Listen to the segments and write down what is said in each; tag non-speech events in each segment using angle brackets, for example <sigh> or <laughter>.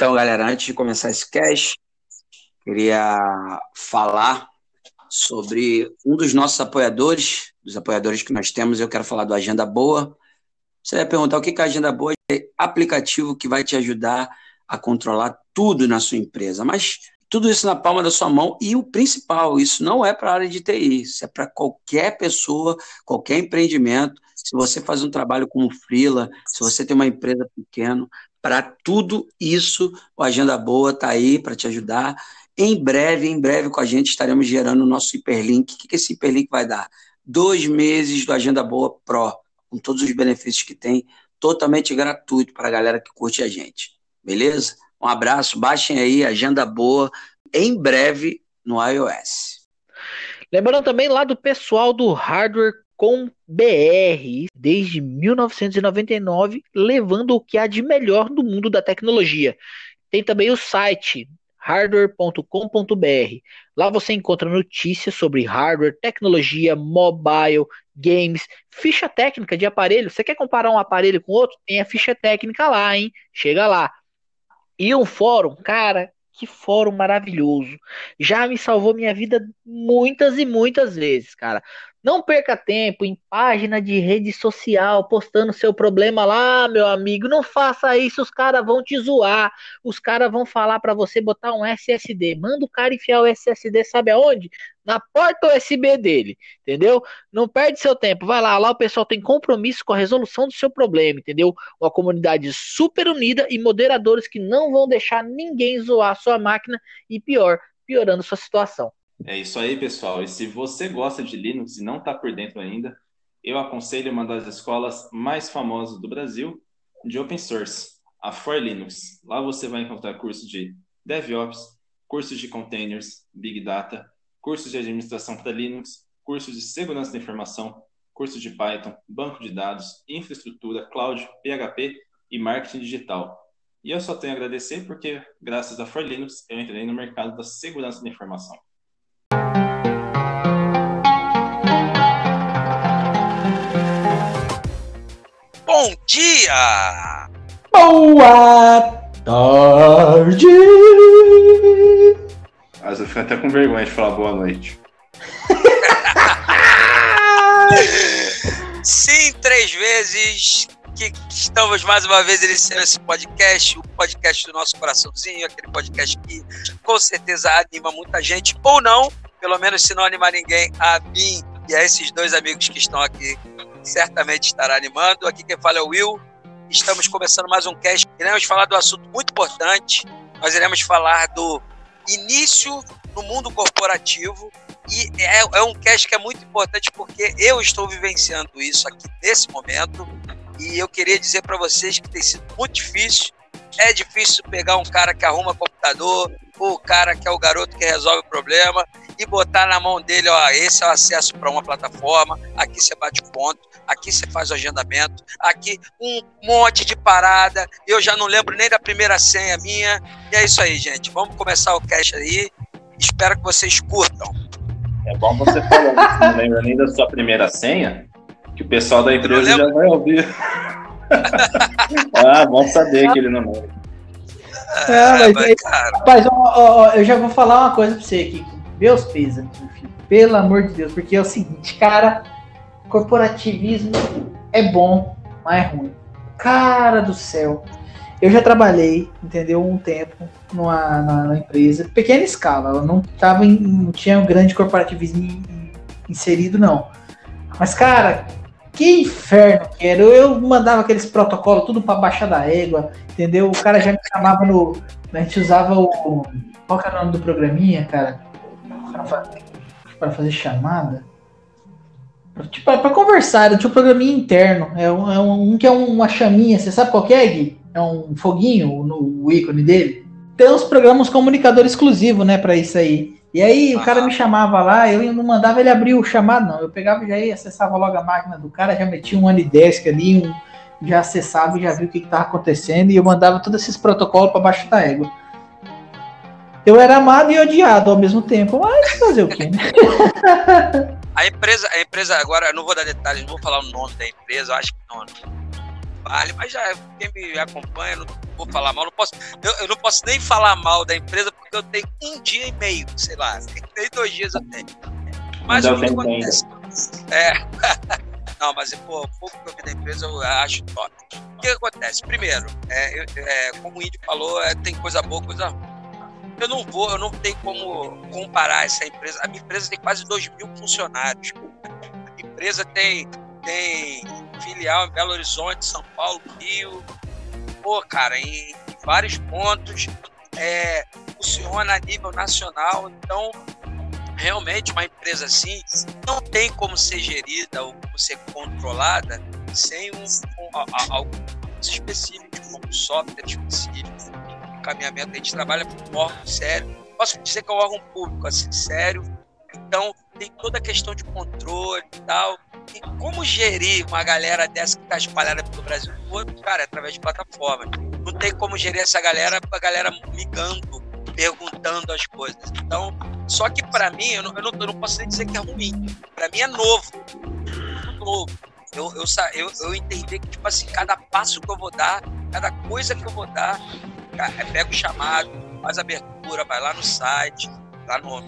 Então, galera, antes de começar esse cast, queria falar sobre um dos nossos apoiadores, dos apoiadores que nós temos. Eu quero falar do Agenda Boa. Você vai perguntar o que é a Agenda Boa? É aplicativo que vai te ajudar a controlar tudo na sua empresa, mas tudo isso na palma da sua mão e o principal, isso não é para a área de TI, isso é para qualquer pessoa, qualquer empreendimento. Se você faz um trabalho como freela, se você tem uma empresa pequena, para tudo isso, o Agenda Boa está aí para te ajudar. Em breve, em breve com a gente estaremos gerando o nosso hiperlink. O que esse hiperlink vai dar? Dois meses do Agenda Boa Pro, com todos os benefícios que tem, totalmente gratuito para a galera que curte a gente. Beleza? Um abraço, baixem aí, Agenda Boa, em breve no iOS. Lembrando também lá do pessoal do Hardware com BR desde 1999, levando o que há de melhor do mundo da tecnologia. Tem também o site hardware.com.br. Lá você encontra notícias sobre hardware, tecnologia, mobile, games, ficha técnica de aparelho. Você quer comparar um aparelho com outro? Tem a ficha técnica lá, hein? Chega lá. E um fórum, cara, que fórum maravilhoso. Já me salvou minha vida muitas e muitas vezes, cara. Não perca tempo em página de rede social postando seu problema lá, meu amigo. Não faça isso, os caras vão te zoar. Os caras vão falar para você botar um SSD. Manda o cara enfiar o SSD, sabe aonde? Na porta USB dele, entendeu? Não perde seu tempo. Vai lá, lá o pessoal tem compromisso com a resolução do seu problema, entendeu? Uma comunidade super unida e moderadores que não vão deixar ninguém zoar sua máquina e pior, piorando sua situação. É isso aí, pessoal. E se você gosta de Linux e não está por dentro ainda, eu aconselho uma das escolas mais famosas do Brasil de open source, a For Linux. Lá você vai encontrar cursos de DevOps, cursos de containers, Big Data, cursos de administração para Linux, cursos de segurança da informação, cursos de Python, banco de dados, infraestrutura, cloud, PHP e marketing digital. E eu só tenho a agradecer porque, graças a For Linux, eu entrei no mercado da segurança da informação. Dia! Boa tarde! Mas eu fico até com vergonha de falar boa noite. <laughs> Sim, três vezes que estamos mais uma vez iniciando esse podcast, o podcast do nosso coraçãozinho, aquele podcast que com certeza anima muita gente, ou não, pelo menos se não animar ninguém, a mim e a esses dois amigos que estão aqui certamente estará animando. Aqui quem fala é o Will. Estamos começando mais um cast. Iremos falar do assunto muito importante. Nós iremos falar do início no mundo corporativo. E é, é um cast que é muito importante porque eu estou vivenciando isso aqui nesse momento. E eu queria dizer para vocês que tem sido muito difícil. É difícil pegar um cara que arruma computador, ou o cara que é o garoto que resolve o problema, e botar na mão dele, ó, esse é o acesso para uma plataforma, aqui você bate ponto, aqui você faz o agendamento, aqui um monte de parada, eu já não lembro nem da primeira senha minha. E é isso aí, gente. Vamos começar o cast aí. Espero que vocês curtam. É bom você falar, você não lembra nem da sua primeira senha, que o pessoal da empresa já vai ouvir. ah, bom saber que ele não lembra. É, mas, cara... Rapaz, ó, ó, eu já vou falar uma coisa pra você aqui. Meus pesos, pelo amor de Deus, porque é o seguinte, cara, corporativismo é bom, mas é ruim. Cara do céu. Eu já trabalhei, entendeu, um tempo numa, empresa, pequena escala, eu não tava em, não tinha um grande corporativismo inserido não. Mas cara, que inferno que era. Eu mandava aqueles protocolos tudo para baixar da égua, entendeu? O cara já me chamava no, a gente usava o qual que era o nome do programinha, cara? Para fazer chamada. Tipo, para conversar, tinha um programinha interno. É um, é um, que é uma chaminha, você sabe qual é, Gui? É um foguinho no ícone dele. Tem uns programas comunicador exclusivo, né, para isso aí. E aí o cara me chamava lá, eu não mandava ele abrir o chamado, não. Eu pegava já ia, acessava logo a máquina do cara, já metia um Anidesk ali, um, já acessava e já viu o que estava acontecendo, e eu mandava todos esses protocolos para baixo da égua. Eu era amado e odiado ao mesmo tempo, mas fazer o quê, né? <laughs> A empresa, a empresa, agora eu não vou dar detalhes, não vou falar o nome da empresa, eu acho que não, não vale, mas já quem me acompanha, não vou falar mal, não posso, eu, eu, não posso nem falar mal da empresa porque eu tenho um dia e meio, sei lá, <laughs> nem dois dias eu tenho. Mas o que acontece? É. <laughs> Não, mas pô, o pouco que eu vi da empresa eu acho top. O que acontece? Primeiro, é, é, como o Índio falou, é, tem coisa boa, coisa ruim. Eu não vou, eu não tenho como comparar essa empresa. A minha empresa tem quase 2 mil funcionários. A empresa tem, tem filial em Belo Horizonte, São Paulo, Rio. Pô, cara, em, em vários pontos. É, funciona a nível nacional. Então, realmente uma empresa assim não tem como ser gerida ou como ser controlada sem um, um, algo específico, como um software específico, encaminhamento. A gente trabalha com um órgão sério. Posso dizer que é um órgão público, assim, sério. Então, tem toda a questão de controle e tal. E como gerir uma galera dessa que está espalhada pelo Brasil todo, cara, através de plataformas. Não tem como gerir essa galera, a galera migando perguntando as coisas. Então, só que para mim, eu não, eu, não, eu não, posso nem dizer que é ruim. Para mim é novo. novo. Eu, eu, eu, eu entendi que, tipo assim, cada passo que eu vou dar, cada coisa que eu vou dar, é, pega o chamado, faz a abertura, vai lá no site, lá no,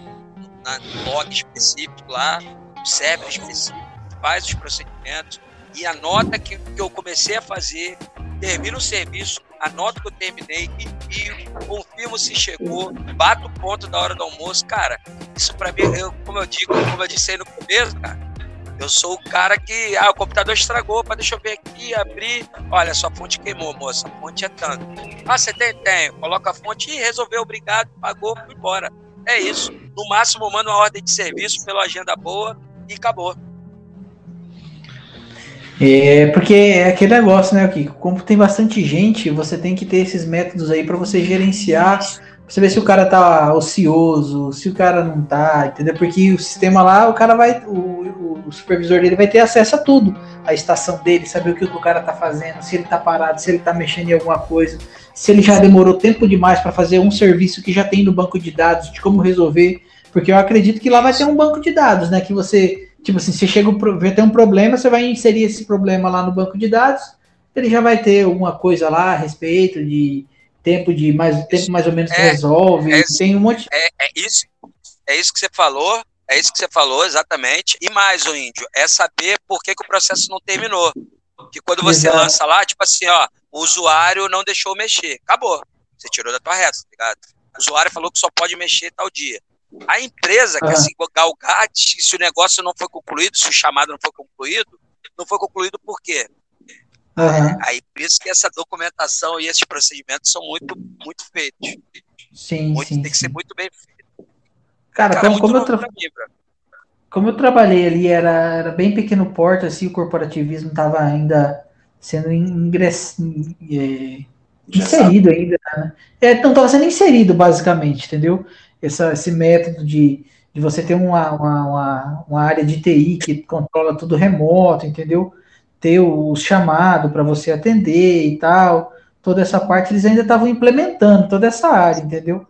na, no blog específico, lá, no server específico, faz os procedimentos e anota que, que eu comecei a fazer, termina o serviço, anoto que eu terminei, envio, confirmo se chegou, bato o ponto da hora do almoço. Cara, isso para mim, eu, como eu digo, como eu disse aí no começo, cara, eu sou o cara que, ah, o computador estragou, para deixa eu ver aqui, abrir. Olha, sua fonte queimou, moça, a fonte é tanto. Ah, você tem? Tem. Coloca a fonte e resolveu, obrigado, pagou, fui embora. É isso. No máximo, manda uma ordem de serviço pela agenda boa e acabou. É, porque é aquele negócio, né, que como tem bastante gente, você tem que ter esses métodos aí para você gerenciar, você ver se o cara tá ocioso, se o cara não tá, entendeu? Porque o sistema lá, o cara vai, o, o supervisor dele vai ter acesso a tudo, a estação dele, saber o que o cara tá fazendo, se ele tá parado, se ele tá mexendo em alguma coisa, se ele já demorou tempo demais para fazer um serviço que já tem no banco de dados, de como resolver, porque eu acredito que lá vai ter um banco de dados, né, que você Tipo assim, você chega vai ter um problema, você vai inserir esse problema lá no banco de dados, ele já vai ter alguma coisa lá a respeito de tempo de mais tempo mais ou menos é, resolve. É, tem um monte. É, é, isso, é isso que você falou. É isso que você falou, exatamente. E mais, o índio, é saber por que, que o processo não terminou. Que quando você Exato. lança lá, tipo assim, ó, o usuário não deixou mexer. Acabou. Você tirou da tua reta, tá ligado? O usuário falou que só pode mexer tal dia. A empresa quer se galgar se o negócio não foi concluído, se o chamado não foi concluído, não foi concluído por quê? Uhum. Aí por isso que essa documentação e esses procedimentos são muito, muito feitos. Sim, muito, sim. Tem que ser muito bem feito. Cara, Cara como, como, eu tra... como eu trabalhei ali, era, era bem pequeno porte, assim, o corporativismo estava ainda sendo ingress... É, inserido ainda, né? É, não estava sendo inserido, basicamente, entendeu? essa, esse método de, de você ter uma, uma, uma, uma área de TI que controla tudo remoto, entendeu? Ter o chamado para você atender e tal, toda essa parte eles ainda estavam implementando, toda essa área, entendeu?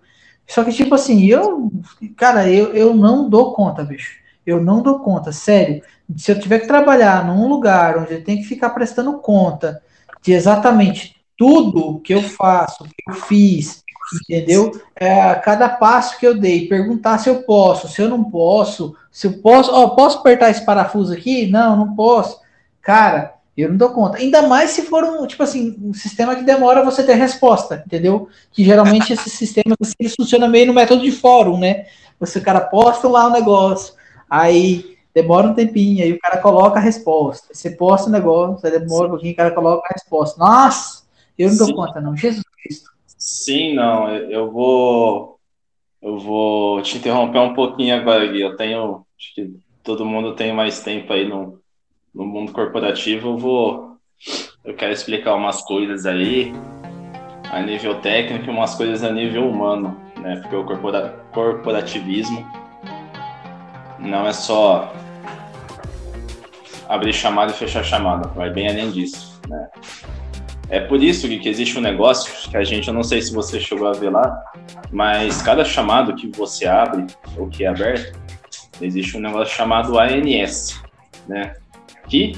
Só que, tipo assim, eu, cara, eu, eu não dou conta, bicho. Eu não dou conta, sério. Se eu tiver que trabalhar num lugar onde eu tenho que ficar prestando conta de exatamente tudo que eu faço, que eu fiz, entendeu? É, cada passo que eu dei, perguntar se eu posso, se eu não posso, se eu posso, ó, posso apertar esse parafuso aqui? Não, não posso. Cara, eu não dou conta. Ainda mais se for um, tipo assim, um sistema que demora você ter resposta, entendeu? Que geralmente esses <laughs> sistemas assim, eles funcionam meio no método de fórum, né? Você, o cara posta lá o um negócio, aí demora um tempinho, aí o cara coloca a resposta. Você posta o negócio, aí demora um pouquinho, o cara coloca a resposta. Nossa, eu não dou Sim. conta, não. Jesus Cristo. Sim, não, eu vou eu vou te interromper um pouquinho agora, Gui. Eu tenho, acho que todo mundo tem mais tempo aí no, no mundo corporativo. Eu vou, eu quero explicar umas coisas aí a nível técnico e umas coisas a nível humano, né? Porque o corpora, corporativismo não é só abrir chamada e fechar chamada, vai bem além disso, né? É por isso que, existe um negócio que a gente, eu não sei se você chegou a ver lá, mas cada chamado que você abre ou que é aberto, existe um negócio chamado ANS, né? Que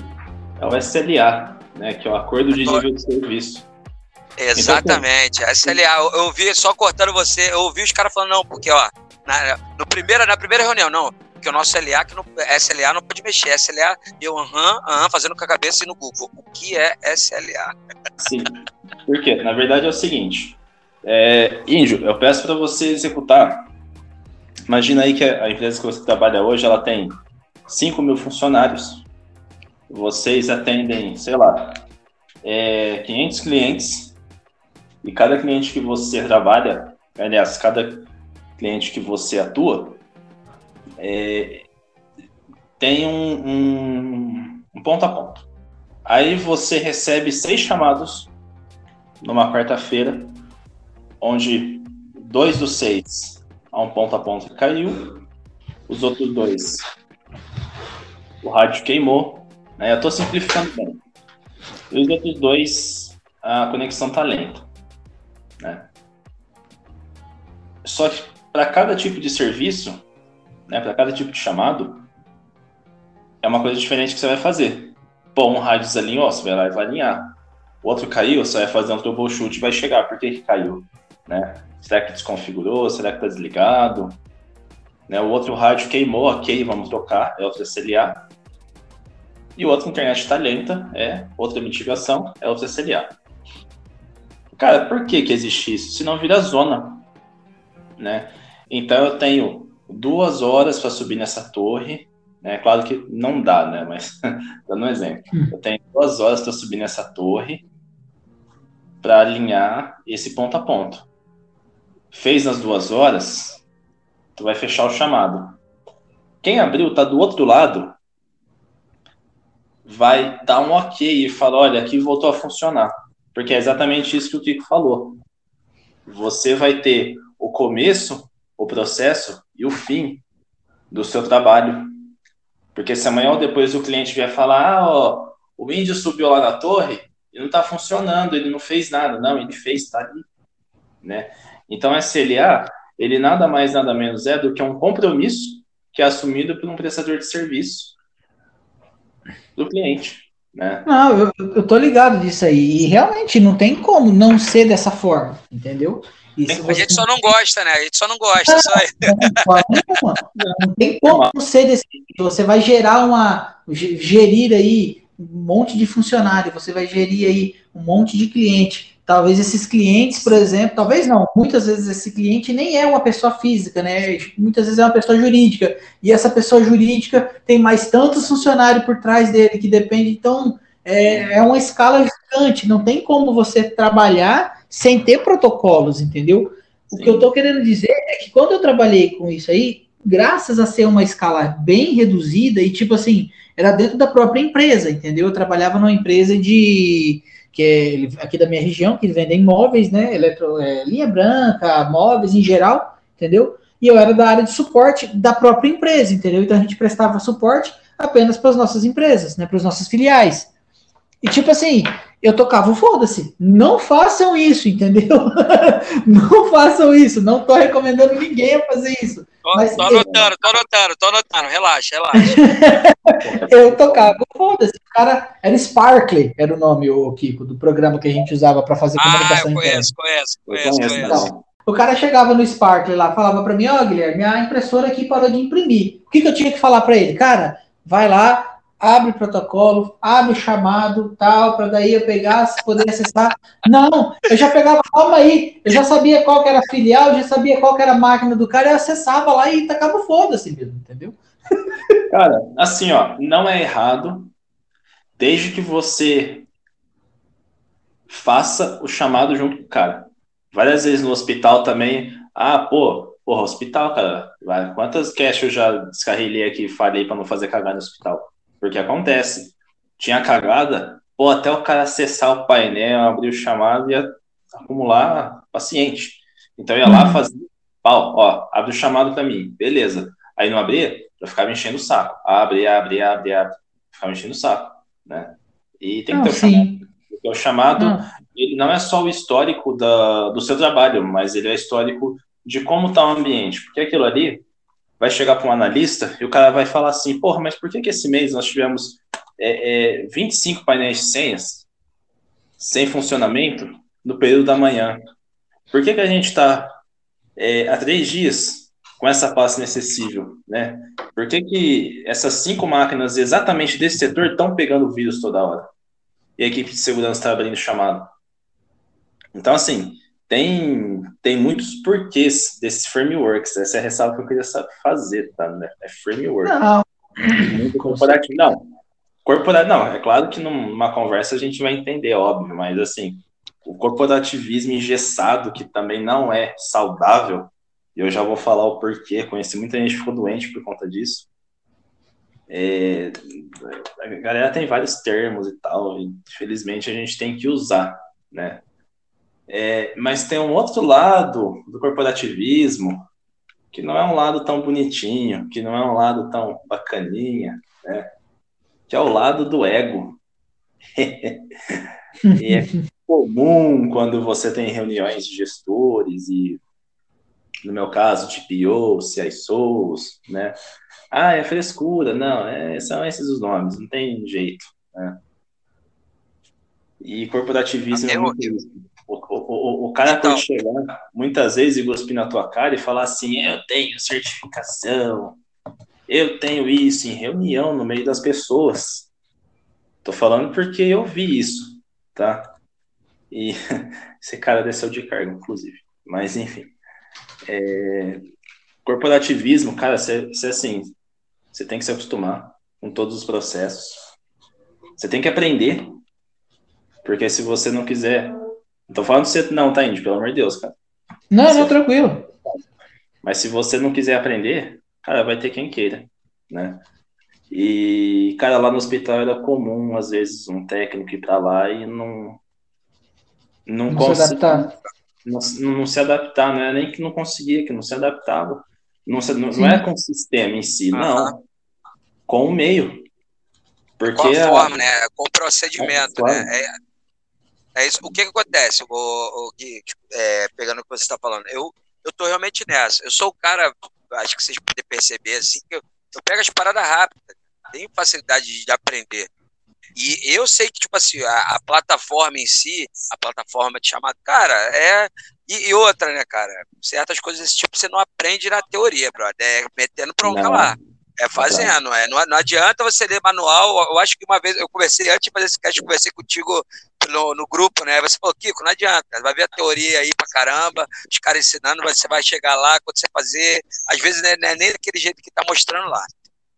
é o SLA, né? Que é o Acordo de Nível de Serviço. Exatamente, então, SLA. Eu, eu vi só cortando você, eu ouvi os caras falando, não, porque, ó, na, no primeira, na primeira reunião, não, porque o nosso LA, que não, SLA não pode mexer. SLA, eu, aham, aham, fazendo com a cabeça e no Google. O que é SLA? Sim. Por quê? Na verdade é o seguinte. É, Índio, eu peço para você executar. Imagina aí que a empresa que você trabalha hoje, ela tem 5 mil funcionários. Vocês atendem, sei lá, é, 500 clientes. E cada cliente que você trabalha, aliás, cada cliente que você atua, é, tem um, um, um ponto a ponto. Aí você recebe seis chamados numa quarta-feira, onde dois dos seis a um ponto a ponto caiu, os outros dois o rádio queimou, né? Eu estou simplificando bem. E os outros dois a conexão tá lenta, né? Só que para cada tipo de serviço né, para cada tipo de chamado, é uma coisa diferente que você vai fazer. Pô, um rádio desalinhou, você vai lá e vai alinhar. O outro caiu, você vai fazer um troubleshoot e vai chegar. Por que, caiu? Né? Será que desconfigurou? Será que está desligado? Né? O outro rádio queimou, ok, vamos trocar, é outro SLA. E o outro internet está lenta, é outra mitigação, é outro SLA. Cara, por que, que existe isso? Se não vira zona. Né? Então eu tenho duas horas para subir nessa torre. Né? Claro que não dá, né? Mas <laughs> dando um exemplo. Hum. Eu tenho duas horas para subir nessa torre para alinhar esse ponto a ponto. Fez nas duas horas, tu vai fechar o chamado. Quem abriu tá do outro lado, vai dar um ok e falar, olha, aqui voltou a funcionar. Porque é exatamente isso que o Kiko falou. Você vai ter o começo, o processo e o fim do seu trabalho. Porque se amanhã ou depois o cliente vier falar, ah, ó, o índio subiu lá na torre e não está funcionando, ele não fez nada. Não, ele fez, está ali. Né? Então, SLA, ele nada mais, nada menos é do que um compromisso que é assumido por um prestador de serviço do cliente. Né? Não, eu, eu tô ligado disso aí. E realmente não tem como não ser dessa forma, entendeu? Isso a gente só não gosta, né? A gente só não gosta. Não, só... não, não, tem como ser desse Você vai gerar uma. gerir aí um monte de funcionário, você vai gerir aí um monte de cliente. Talvez esses clientes, por exemplo, talvez não, muitas vezes esse cliente nem é uma pessoa física, né? Muitas vezes é uma pessoa jurídica. E essa pessoa jurídica tem mais tantos funcionários por trás dele que depende. Então, é, é uma escala gigante. Não tem como você trabalhar sem ter protocolos, entendeu? Sim. O que eu estou querendo dizer é que quando eu trabalhei com isso aí, graças a ser uma escala bem reduzida e tipo assim, era dentro da própria empresa, entendeu? Eu trabalhava numa empresa de que é aqui da minha região, que vendem móveis, né? Eletro, é, linha branca, móveis em geral, entendeu? E eu era da área de suporte da própria empresa, entendeu? Então a gente prestava suporte apenas para as nossas empresas, né? Para os nossos filiais. E tipo assim, eu tocava o foda-se. Não façam isso, entendeu? <laughs> não façam isso. Não tô recomendando ninguém a fazer isso. Tô, mas, tô anotando, tô anotando, tô anotando. Relaxa, relaxa. <laughs> eu tocava o foda-se. O cara era Sparkly, era o nome, o Kiko, do programa que a gente usava para fazer comunicação ah, eu conheço, conheço, conheço, conheço. Então, o cara chegava no Sparkly lá, falava para mim, ó, oh, Guilherme, minha impressora aqui parou de imprimir. O que, que eu tinha que falar para ele? Cara, vai lá, abre protocolo, abre chamado, tal, para daí eu pegar, poder acessar. Não, eu já pegava, calma aí, eu já sabia qual que era a filial, já sabia qual que era a máquina do cara, eu acessava lá e tacava foda-se mesmo, entendeu? Cara, assim, ó, não é errado, desde que você faça o chamado junto com o cara. Várias vezes no hospital também, ah, pô, porra, hospital, cara, quantas cash eu já descarrilhei aqui falei para não fazer cagar no hospital? Porque acontece. Tinha cagada, pô, até o cara acessar o painel, abrir o chamado, ia acumular paciente. Então ia lá uhum. fazer, pau, ó, abre o chamado para mim, beleza. Aí não abria, eu ficava enchendo o saco. Abre, abre, abre, abre. Ficava enchendo o saco, né? E tem que ter o chamado. Porque o chamado, não. ele não é só o histórico da, do seu trabalho, mas ele é histórico de como está o ambiente. Porque aquilo ali, vai chegar para um analista e o cara vai falar assim, porra, mas por que, que esse mês nós tivemos é, é, 25 painéis de senhas sem funcionamento no período da manhã. Por que, que a gente está é, há três dias com essa pasta inacessível, né? Por que, que essas cinco máquinas exatamente desse setor estão pegando vírus toda hora? E a equipe de segurança está abrindo chamado. Então, assim, tem, tem muitos porquês desses frameworks. Essa é a ressalva que eu queria fazer, tá? Né? É framework. Não. Muito corporativo. Não. Corporativo, não. É claro que numa conversa a gente vai entender, óbvio, mas assim, o corporativismo engessado, que também não é saudável, e eu já vou falar o porquê, conheci muita gente que ficou doente por conta disso. É, a galera tem vários termos e tal, e infelizmente a gente tem que usar, né? É, mas tem um outro lado do corporativismo que não é um lado tão bonitinho, que não é um lado tão bacaninha, né? Que é o lado do ego. <laughs> e é comum quando você tem reuniões de gestores e, no meu caso, de POs, CISOs, né? Ah, é frescura. Não, é, são esses os nomes, não tem jeito, né? E corporativismo é muito isso. O, o, o, cara então, pode chegar muitas vezes e cuspir na tua cara e falar assim: eu tenho certificação, eu tenho isso em reunião no meio das pessoas. Tô falando porque eu vi isso, tá? E <laughs> esse cara desceu de cargo, inclusive. Mas, enfim. É, corporativismo, cara, você assim, você tem que se acostumar com todos os processos. Você tem que aprender. Porque se você não quiser não tô falando de você não, tá, Indy? Pelo amor de Deus, cara. Não, você... não, tranquilo. Mas se você não quiser aprender, cara, vai ter quem queira, né? E, cara, lá no hospital era comum, às vezes, um técnico ir pra lá e não. Não, não se adaptar. Não, não, se adaptar, não é nem que não conseguia, que não se adaptava. Não, se, não, não é com o sistema em si, não. Com o meio. Porque com a forma, a... né? Com o procedimento, é, né? É, é isso. O que, que acontece, o, o tipo, é, pegando o que você está falando? Eu, eu tô realmente nessa. Eu sou o cara, acho que vocês podem perceber, assim, que eu, eu pego as paradas rápidas, tenho facilidade de aprender. E eu sei que, tipo assim, a, a plataforma em si, a plataforma de chamado, cara, é. E, e, outra, né, cara? Certas coisas desse tipo você não aprende na teoria, brother. É metendo bronca lá. É fazendo, é. Não, não adianta você ler manual. Eu acho que uma vez eu conversei, antes de fazer esse cast, eu conversei contigo no, no grupo, né? Você falou, Kiko, não adianta, vai ver a teoria aí pra caramba, os caras ensinando, você vai chegar lá, quando você fazer, às vezes né, não é nem daquele jeito que tá mostrando lá.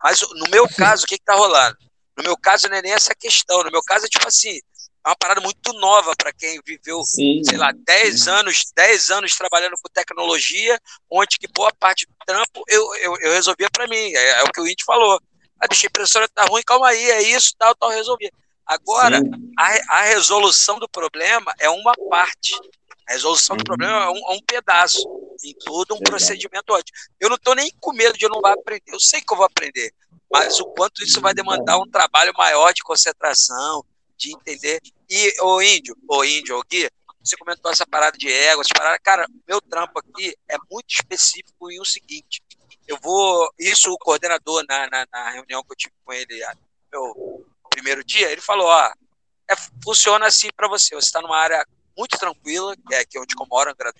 Mas no meu caso, o que, que tá rolando? No meu caso, não é nem essa questão. No meu caso, é tipo assim, é uma parada muito nova para quem viveu, Sim. sei lá, 10 anos, 10 anos trabalhando com tecnologia, onde que boa parte do trampo eu, eu, eu resolvia para mim. É, é, o que o Indy falou. Ah, bicho, a impressora tá ruim, calma aí, é isso, tal, tal, resolvia. Agora, a, a, resolução do problema é uma parte. A resolução do problema é um, é um pedaço. Em todo um procedimento ótimo. Eu não estou nem com medo de eu não aprender. Eu sei que eu vou aprender. Mas o quanto isso vai demandar um trabalho maior de concentração, de entender. E, o índio, o índio, o Gui, você comentou essa parada de ego, essa parada. Cara, meu trampo aqui é muito específico em o seguinte. Eu vou. Isso o coordenador na, na, na reunião que eu tive com ele, meu primeiro dia, ele falou: ó, é, funciona assim para você. Você está numa área muito tranquila, que é aqui onde eu moro, Angra do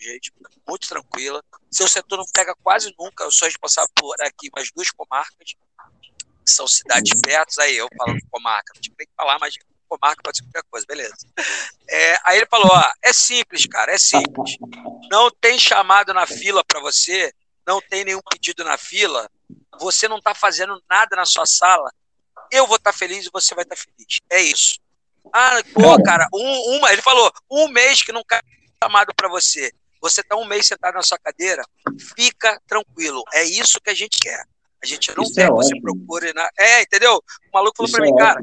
muito tranquila. Seu setor não pega quase nunca. Eu sou responsável por aqui mais duas comarcas, que são cidades perto. Aí eu falando comarca, não tinha nem que falar, mas comarca pode ser qualquer coisa, beleza. É, aí ele falou: ó, é simples, cara, é simples. Não tem chamado na fila para você, não tem nenhum pedido na fila, você não está fazendo nada na sua sala, eu vou estar tá feliz e você vai estar tá feliz. É isso. Ah, pô, cara, um, uma, ele falou, um mês que não cai chamado para você. Você tá um mês sentado na sua cadeira, fica tranquilo. É isso que a gente quer. A gente não isso quer é que você procure na. É, entendeu? O maluco falou para mim, é cara,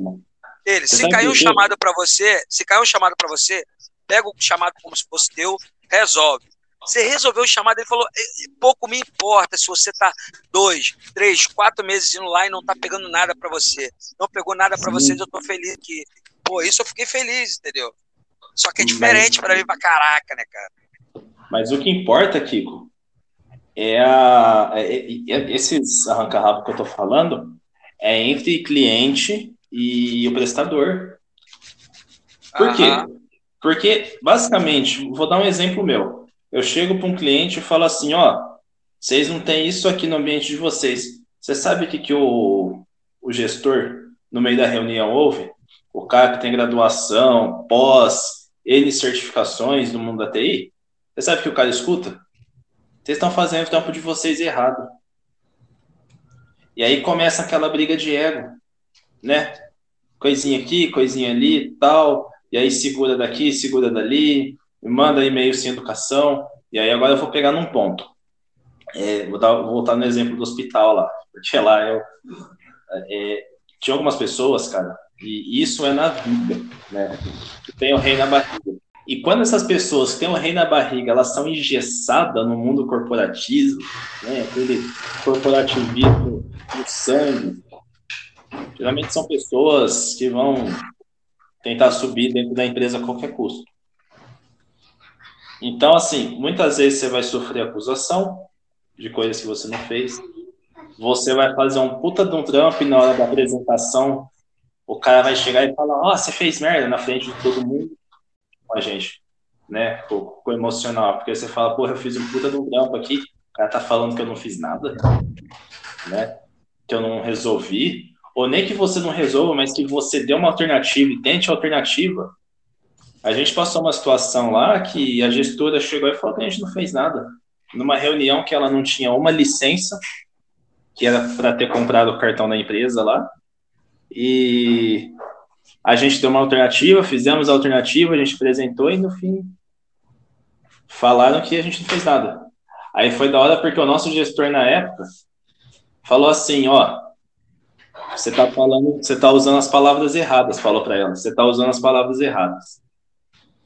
ele, se cair um chamado para você, se cair um chamado para você, pega o chamado como se fosse teu, resolve. Você resolveu o chamado, ele falou: pouco me importa se você tá dois, três, quatro meses indo lá e não tá pegando nada para você. Não pegou nada para vocês, eu tô feliz que. Pô, isso eu fiquei feliz, entendeu? Só que é diferente para mim pra caraca, né, cara? Mas o que importa, Kiko, é a. É, é, é, esses arranca-rabo que eu tô falando é entre cliente e o prestador. Por quê? Porque, basicamente, vou dar um exemplo meu. Eu chego para um cliente e falo assim, ó, vocês não têm isso aqui no ambiente de vocês. Você sabe o que, que o, o gestor, no meio da reunião, ouve? O cara que tem graduação, pós, N certificações no mundo da TI? Você sabe o que o cara escuta? Vocês estão fazendo o tempo de vocês errado. E aí começa aquela briga de ego, né? Coisinha aqui, coisinha ali, tal. E aí segura daqui, segura dali, manda e-mail sem educação. E aí agora eu vou pegar num ponto. É, vou, dar, vou, voltar no exemplo do hospital lá, porque lá eu é, tinha algumas pessoas, cara, e isso é na vida, né? Tem o rei na barriga. E quando essas pessoas que têm o rei na barriga, elas são engessadas no mundo corporativo, né? Aquele corporativismo no sangue. Geralmente são pessoas que vão tentar subir dentro da empresa a qualquer custo. Então, assim, muitas vezes você vai sofrer acusação de coisas que você não fez. Você vai fazer um puta de um trampo e na hora da apresentação o cara vai chegar e falar: Ó, oh, você fez merda na frente de todo mundo com a gente, né? Com emocional. Porque você fala: Porra, eu fiz um puta de um trampo aqui. O cara tá falando que eu não fiz nada, né? Que eu não resolvi. Ou nem que você não resolva, mas que você dê uma alternativa e tente a alternativa. A gente passou uma situação lá que a gestora chegou e falou que a gente não fez nada. Numa reunião que ela não tinha uma licença, que era para ter comprado o cartão da empresa lá, e a gente deu uma alternativa, fizemos a alternativa, a gente apresentou e no fim falaram que a gente não fez nada. Aí foi da hora porque o nosso gestor na época falou assim, ó, você tá falando, você tá usando as palavras erradas, falou para ela. Você tá usando as palavras erradas.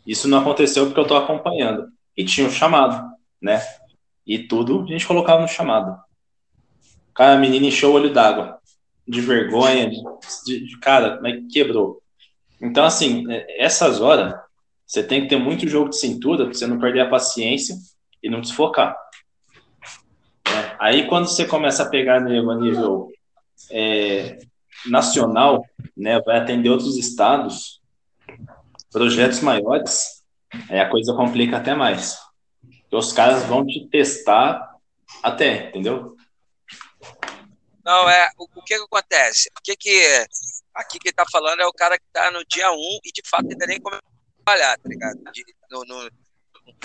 Isso não aconteceu porque eu tô acompanhando. E tinha um chamado, né? E tudo a gente colocava no chamado. Cara, a menina encheu o olho d'água de vergonha, de, de, cara, mas quebrou. Então, assim, é, essas horas, você tem que ter muito jogo de cintura para você não perder a paciência e não desfocar. É, aí, quando você começa a pegar nego a nível é, nacional, né, vai atender outros estados, projetos maiores, aí a coisa complica até mais. os caras vão te testar até, entendeu? Não, é. O, o que, que acontece? O que que. Aqui quem tá falando é o cara que tá no dia 1 um, e de fato ainda nem começou a trabalhar, tá ligado? De, no, no,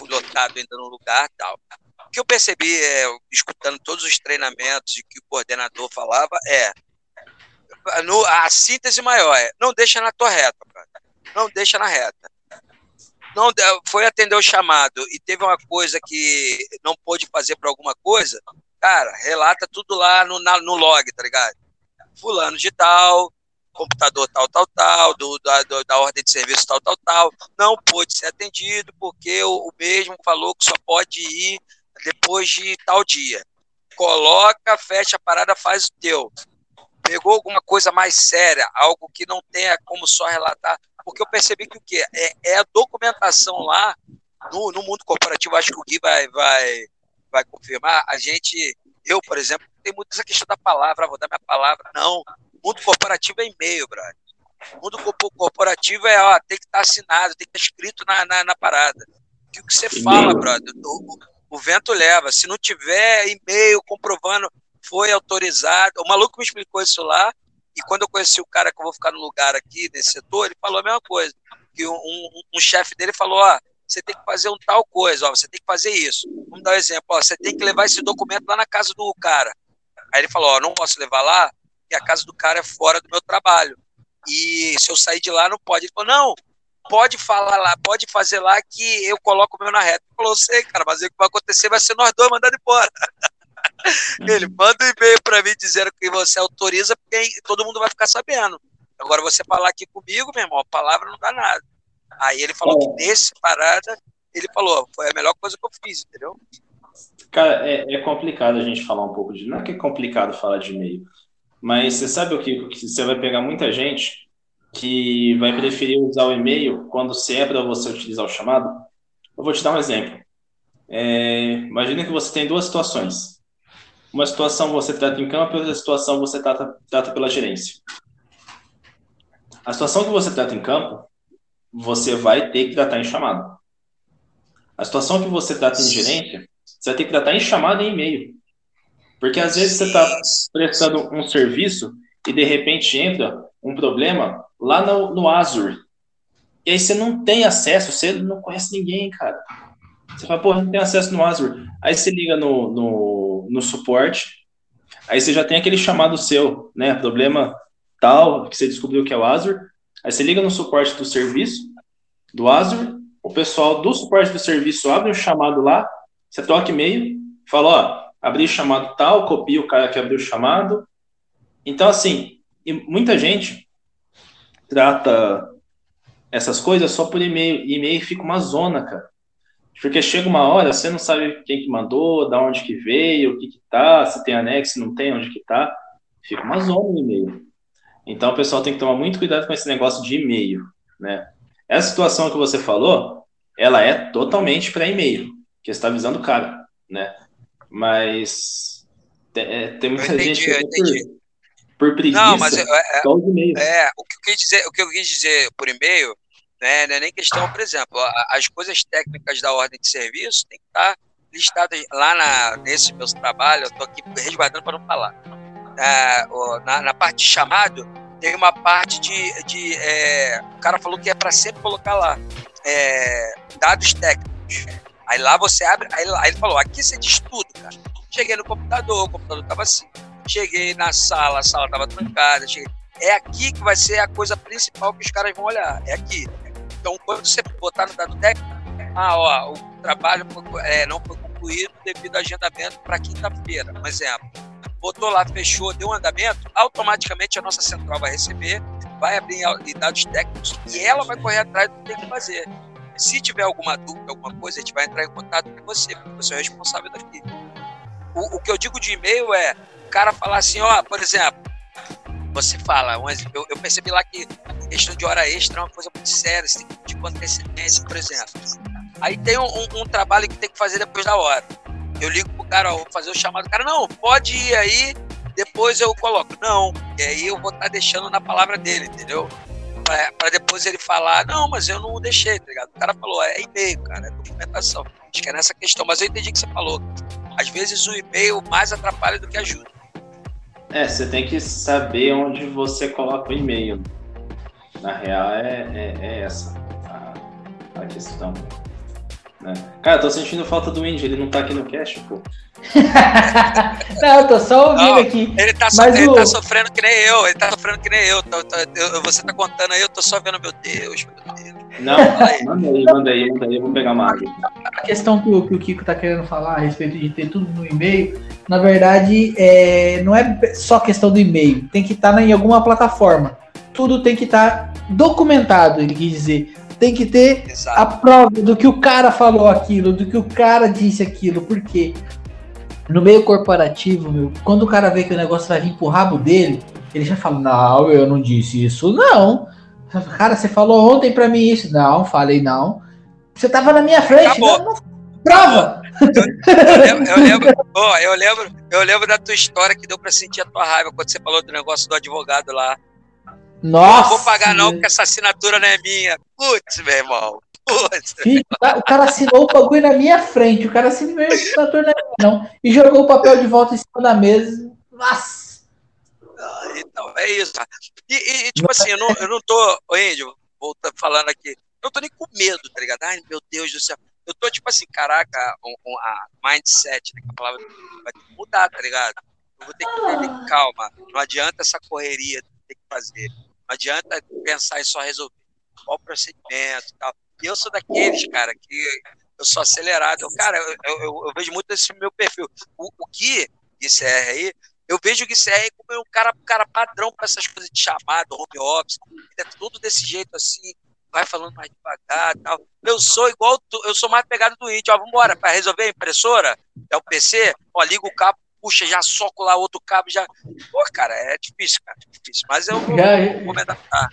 lotado ainda no lugar tal. O que eu percebi, é, escutando todos os treinamentos e que o coordenador falava, é. No, a síntese maior é: não deixa na tua reta, cara. Não deixa na reta. Não, foi atender o chamado e teve uma coisa que não pôde fazer para alguma coisa, Cara, relata tudo lá no, na, no log, tá ligado? Fulano de tal, computador tal, tal, tal, do, da, do, da ordem de serviço tal, tal, tal, não pôde ser atendido porque o, o mesmo falou que só pode ir depois de tal dia. Coloca, fecha a parada, faz o teu. Pegou alguma coisa mais séria, algo que não tenha como só relatar, porque eu percebi que o quê? É, é a documentação lá no, no mundo corporativo, acho que o Gui vai, vai, vai confirmar, a gente, eu, por exemplo, tem muito essa questão da palavra, vou dar minha palavra. Não, mundo corporativo é e-mail, brother. Mundo corporativo é, ó, tem que estar assinado, tem que estar escrito na, na, na parada. Que o que você fala, brother, o, o vento leva. Se não tiver e-mail comprovando foi autorizado, o maluco me explicou isso lá, e quando eu conheci o cara que eu vou ficar no lugar aqui, nesse setor, ele falou a mesma coisa. Que um, um, um chefe dele falou, ó, você tem que fazer um tal coisa, ó, você tem que fazer isso. Vamos dar um exemplo, ó, você tem que levar esse documento lá na casa do cara. Aí ele falou, ó, não posso levar lá, porque a casa do cara é fora do meu trabalho. E se eu sair de lá, não pode. Ele falou, não, pode falar lá, pode fazer lá que eu coloco o meu na reta. Ele falou, sei, cara, mas o que vai acontecer vai ser nós dois mandando embora. <laughs> <laughs> Ele manda um e-mail para mim dizendo que você autoriza, porque todo mundo vai ficar sabendo. Agora, você falar aqui comigo, meu irmão, a palavra não dá nada. Aí ele falou é. que nesse parada, ele falou, foi a melhor coisa que eu fiz, entendeu? Cara, é, é, complicado a gente falar um pouco de. Não é que é complicado falar de e-mail, mas você sabe o que? que você vai pegar muita gente que vai preferir usar o e-mail quando se é para você utilizar o chamado. Eu vou te dar um exemplo. É, imagina que você tem duas situações. Uma situação você trata em campo e outra situação você trata, trata pela gerência. A situação que você trata em campo, você vai ter que tratar em chamada. A situação que você trata em gerência, você vai ter que tratar em chamada e e-mail. Porque às vezes você está prestando um serviço e de repente entra um problema lá no, no Azure. E aí você não tem acesso, você não conhece ninguém, cara. Você fala, porra, não tem acesso no Azure. Aí você liga no, no, no suporte, aí você já tem aquele chamado seu, né? Problema tal, que você descobriu que é o Azure. Aí você liga no suporte do serviço, do Azure, o pessoal do suporte do serviço abre um chamado lá, você troca e-mail, fala, ó, abri o chamado tal, copia o cara que abriu o chamado. Então, assim, muita gente trata essas coisas só por e-mail. E-mail fica uma zona, cara. Porque chega uma hora, você não sabe quem que mandou, da onde que veio, o que que tá, se tem anexo, não tem, onde que tá. Fica uma zona no e-mail. Então o pessoal tem que tomar muito cuidado com esse negócio de e-mail, né? Essa situação que você falou, ela é totalmente para e-mail, que está avisando o cara, né? Mas tem, é, tem muita entendi, gente que por, por preguiça, não, mas é, é, é, o que eu quis dizer, o que eu quis dizer por e-mail né? Não é nem questão, por exemplo, as coisas técnicas da ordem de serviço tem que estar listadas lá na, nesse meu trabalho, eu estou aqui resguardando para não falar. É, na, na, parte de chamado, tem uma parte de. de é, o cara falou que é para sempre colocar lá é, dados técnicos. Aí lá você abre, aí, aí, ele falou: aqui você diz tudo, cara. Cheguei no computador, o computador estava assim. Cheguei na sala, a sala estava trancada. Cheguei... É aqui que vai ser a coisa principal que os caras vão olhar. É aqui. Então, quando você botar no dado técnico, ah, ó, o trabalho é, não foi concluído devido ao agendamento para quinta-feira, um exemplo. Botou lá, fechou, deu um andamento, automaticamente a nossa central vai receber, vai abrir em dados técnicos e ela vai correr atrás do que tem que fazer. Se tiver alguma dúvida, alguma coisa, a gente vai entrar em contato com você, porque você é o responsável daqui. O, o que eu digo de e-mail é o cara falar assim, ó, por exemplo, você fala, eu, eu percebi lá que questão de hora extra é uma coisa muito séria, você tem que pedir com antecedência, por exemplo. Aí tem um, um, um, trabalho que tem que fazer depois da hora. Eu ligo pro cara, ó, vou fazer o chamado, o cara, não, pode ir aí, depois eu coloco. Não, e aí eu vou estar tá deixando na palavra dele, entendeu? para depois ele falar, não, mas eu não deixei, tá ligado? O cara falou, é e-mail, cara, é documentação. Acho que é nessa questão, mas eu entendi que você falou. Às vezes o e-mail mais atrapalha do que ajuda. É, você tem que saber onde você coloca o e-mail. Na real, é, é, é essa a, a questão. Né? Cara, eu tô sentindo falta do Indy, ele não tá aqui no cache, pô. <laughs> não, eu tô só ouvindo não, aqui. Ele, tá, so, ele o... tá, sofrendo que nem eu, ele tá sofrendo que nem eu. Tô, tô, eu. Você tá contando aí, eu tô só vendo, meu Deus, meu Deus. Não, manda aí, manda aí, manda aí, eu vou pegar uma água. A questão que o, que o Kiko tá querendo falar a respeito de ter tudo no e-mail, na verdade, é, não é só questão do e-mail, tem que estar tá em alguma plataforma. Tudo tem que estar tá documentado, ele quis dizer. Tem que ter Exato. a prova do que o cara falou aquilo, do que o cara disse aquilo, porque no meio corporativo, meu, quando o cara vê que o negócio vai vir pro rabo dele, ele já fala: Não, eu não disse isso, não. <laughs> Cara, você falou ontem pra mim isso. Não, falei não. Você tava na minha frente. Não, não, prova! Eu, eu, lembro, oh, eu, lembro, eu lembro da tua história que deu pra sentir a tua raiva quando você falou do negócio do advogado lá. Nossa! não vou pagar não, porque essa assinatura não é minha. Putz, meu irmão. Putz. Filho, o cara assinou o bagulho na minha frente. O cara assinou a assinatura não é minha, não. E jogou o papel de volta em cima da mesa. Nossa! Então, é isso. E, e tipo assim, eu não, eu não tô, ô Índio, voltando falando aqui, eu não tô nem com medo, tá ligado? Ai, meu Deus do céu. Eu tô tipo assim, caraca, um, um, a mindset, né, que a palavra vai ter que mudar, tá ligado? Eu vou ter que ter calma. Não adianta essa correria ter que fazer. Não adianta pensar em só resolver. Qual o procedimento e tal. E eu sou daqueles, cara, que eu sou acelerado. Eu, cara, eu, eu, eu, vejo muito esse meu perfil. O, o Gui, esse R aí, eu vejo que CR como um cara, um cara padrão para essas coisas de chamado, home office, é tudo desse jeito assim, vai falando mais devagar tal. Eu sou igual, tu, eu sou mais pegado do índio, ó, vambora, para resolver a impressora, é o PC, ó, liga o cabo, puxa, já soco lá outro cabo, já. Pô, cara, é difícil, cara, é difícil, mas eu vou, já, vou me adaptar.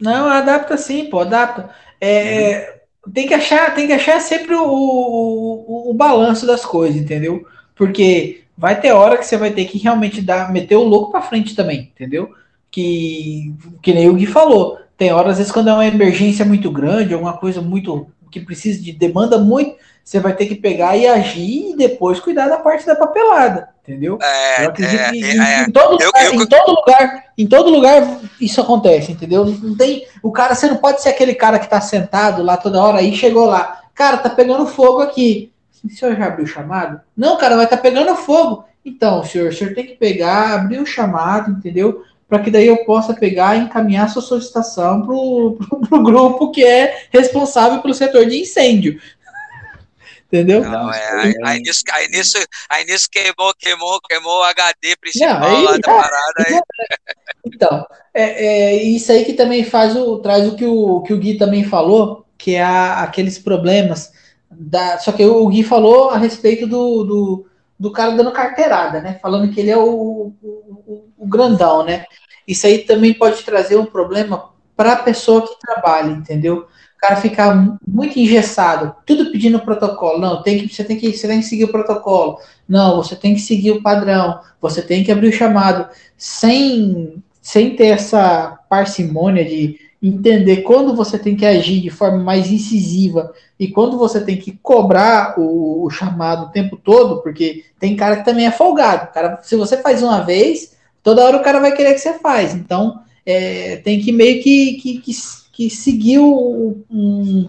Não, adapta sim, pô, adapta. É, uhum. tem, que achar, tem que achar sempre o, o, o balanço das coisas, entendeu? Porque vai ter hora que você vai ter que realmente dar, meter o louco para frente também, entendeu? Que, que nem o Gui falou. Tem horas, às vezes, quando é uma emergência muito grande, alguma coisa muito que precisa de demanda muito, você vai ter que pegar e agir e depois cuidar da parte da papelada, entendeu? É, eu acredito é, que é, em, é. em todo lugar, eu- em todo lugar, em todo lugar isso acontece, entendeu? Não tem, o cara, você não pode ser aquele cara que tá sentado lá toda hora aí chegou lá, cara, tá pegando fogo aqui. O senhor já abriu o chamado? Não, cara, vai tá pegando fogo. Então, senhor, o senhor tem que pegar, abrir o chamado, entendeu? Para que daí eu possa pegar e encaminhar a sua solicitação pro, pro, pro grupo que é responsável pelo setor de incêndio. <laughs> Entendeu? Não, é, aí, aí nisso, aí, nisso, aí nisso queimou, queimou, queimou o HD principal Não, aí- lá da parada. Aí, <laughs> Então, é, é isso aí que também faz o, traz o que o, que o Gui também falou, que é a- aqueles problemas. Da, só que o Gui falou a respeito do, do, do cara dando carteirada, né? Falando que ele é o, o, o- grandão, né? Isso aí também pode trazer um problema para a pessoa que trabalha, entendeu? O cara ficar mu- muito engessado, tudo pedindo protocolo. Não, tem que, você, tem que, você tem que seguir o protocolo. Não, você tem que seguir o padrão. Você tem que abrir o chamado. Sem, sem ter essa parcimônia de entender quando você tem que agir de forma mais incisiva e quando você tem que cobrar o, o chamado o tempo todo, porque tem cara que também é folgado. Cara, se você faz uma vez, toda hora o cara vai querer que você faz. Então, é, tem que meio que, que, que, que seguir o- um.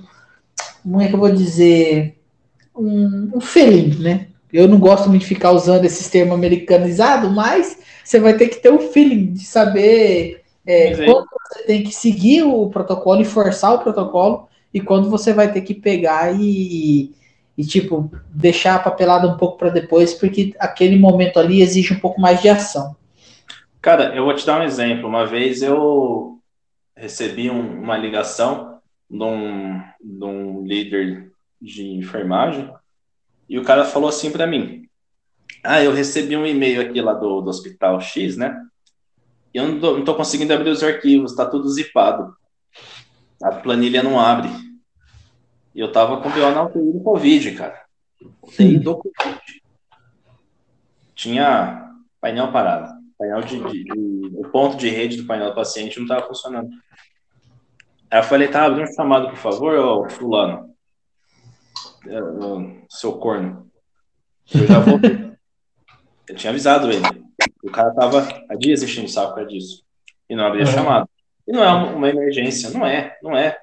Como é que eu vou dizer? Um, um feeling, né? Eu não gosto muito de ficar usando esses termos americanizados, mas você vai ter que ter o feeling de saber é, quando você tem que seguir o protocolo e forçar o protocolo e quando você vai ter que pegar e, e tipo, deixar a papelada um pouco para depois, porque aquele momento ali exige um pouco mais de ação. Cara, eu vou te dar um exemplo. Uma vez eu recebi um- uma ligação de um, de um líder de enfermagem e o cara falou assim para mim: Ah, eu recebi um e-mail aqui lá do, do hospital X, né? E eu não tô conseguindo abrir os arquivos, tá tudo zipado. A planilha não abre. E eu tava com BO na UTI do Covid, cara. UTI do Covid. Tinha painel parado. Painel de, de- de- o ponto de rede do painel do paciente não estava funcionando. Aí eu falei, tá, abre um chamado, por favor, ô fulano. É, seu corno. Eu já vou. eu tinha avisado ele. O cara tava há dias enchendo o saco causa disso. E não abria Uhum. chamado. E não é uma, emergência. Não é, não é.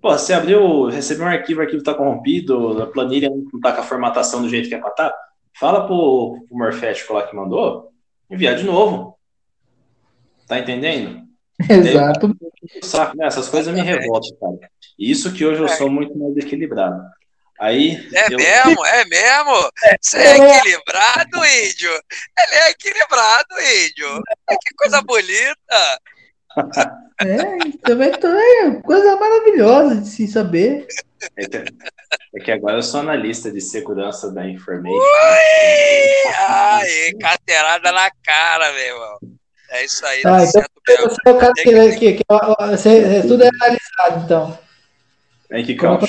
Pô, você abriu, recebeu um arquivo, o arquivo tá corrompido, a planilha não tá com a formatação do jeito que é pra tá. Fala pro, pro morfético lá que mandou, enviar de novo. Tá entendendo? <laughs> Exato. Saco, né? Essas coisas me revoltam, cara. E isso que hoje eu sou muito mais equilibrado. Aí. é eu- mesmo, é mesmo. Você é equilibrado, índio. Ele é equilibrado, índio. Que coisa bonita. <laughs> É, também tô- é coisa maravilhosa de se saber. É que, é que agora eu sou analista de segurança da information. Ui! Ai, carteirada na cara, meu irmão. É isso aí, Ah, tá então certo. Você é o cara que, que, que, você, tudo é analisado, então. É que calma.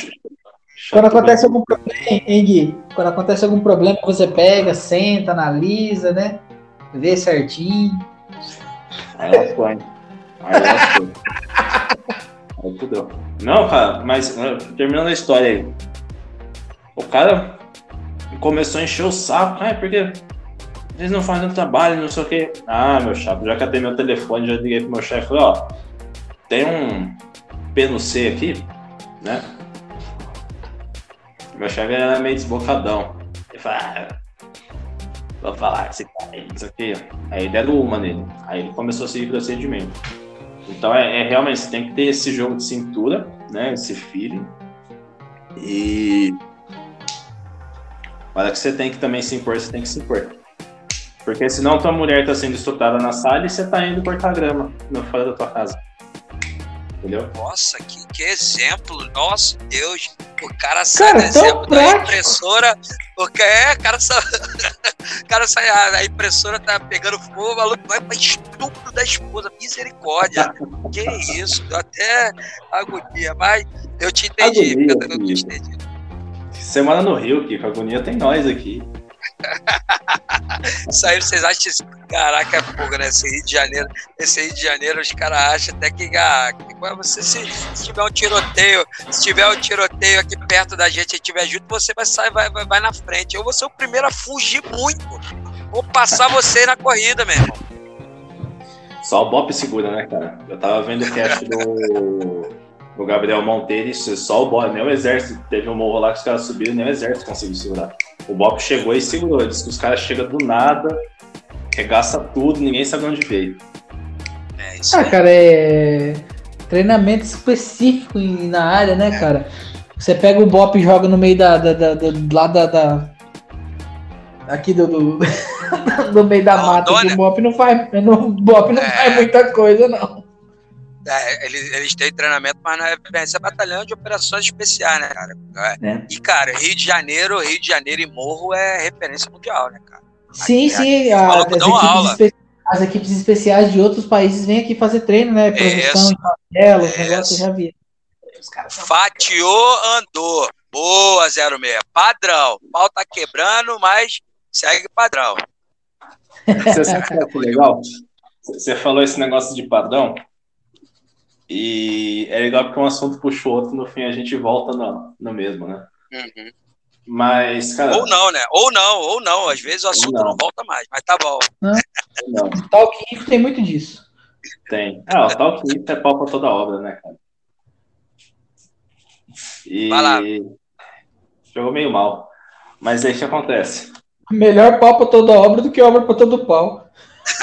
Quando acontece algum problema, hein, Gui? Quando acontece algum problema, você pega, senta, analisa, né? Vê certinho. Aí ela foi. Aí foi. Aí fudeu. Não, cara, mas né, terminando a história aí. O cara começou a encher o saco, ah, porque eles não fazem o trabalho, não sei o quê. Ah, meu chapa, já catei meu telefone, já liguei pro meu chefe falei, ó, tem um P no C aqui, né? Meu chefe era meio desbocadão. Ele falou, ah, vou falar com esse cara aí, não sei o quê. Aí deram uma nele. Aí ele começou a seguir procedimento. Então é, é realmente, você tem que ter esse jogo de cintura, né? Esse feeling. E para que você tem que também se impor, você tem que se impor. Porque senão tua mulher tá sendo estuprada na sala e você tá indo cortar grama fora da tua casa. Entendeu? Nossa, que, que exemplo. Nosso Deus. O cara sai Cara, do tão exemplo da prático. impressora. Porque é, o cara sai. <laughs> o cara sai, a, a impressora tá pegando fogo, o maluco vai pra estupro da esposa. Misericórdia. que isso, deu até agonia. Mas eu te entendi. Agonia, eu, eu te entendi. Mora no Rio, Kiko, a agonia tem nós aqui. Aí vocês acham que caraca é né? Esse Rio de Janeiro, esse Rio de Janeiro, os caras acham até que, ah, que você se, se, tiver um tiroteio, se tiver um tiroteio aqui perto da gente e tiver junto, você vai sair, vai, vai, vai na frente. Eu vou ser o primeiro a fugir muito. Vou passar você na corrida, meu irmão. Só o Bop segura, né, cara? Eu tava vendo o cast do, do Gabriel Monteiro e só o Bop, nem o exército. Teve um morro lá que os caras subiram, nem o exército conseguiu segurar. O Bop chegou e segurou. Disse que os caras chegam do nada, regaça tudo, ninguém sabe onde veio. É isso. Ah, cara, é treinamento específico na área, né, é. cara? Você pega o Bop e joga no meio da. da, da, da lá da, da. Aqui do. do... <laughs> no meio da mata, o Bop não faz. O Bop não é. faz muita coisa, não. É, eles, eles têm treinamento, mas na FBS é batalhão de operações especiais, né, cara? É. é. E, cara, Rio de Janeiro, Rio de Janeiro e Morro é referência mundial, né, cara? Sim, aqui, sim. Aqui, a, as, equipes as, equipes especiais de outros países vêm aqui fazer treino, né? Produção em favelas, negócio, já vi. Fatiou, andou. Boa, 06. Padrão. Pau tá quebrando, mas segue padrão. Você sabe que é legal? Você falou esse negócio de padrão. E é legal porque um assunto puxa o outro, no fim a gente volta no, no mesmo, né? Uhum. Mas, cara. Ou não, né? Ou não, ou não. Às vezes o assunto não, não volta mais, mas tá bom. Não. Talk Info tem muito disso. Tem. Ah, o Talk Info é pau pra toda obra, né, cara? E. Vai lá. Jogou meio mal. Mas aí o que acontece? Melhor pau pra toda obra do que obra pra todo pau.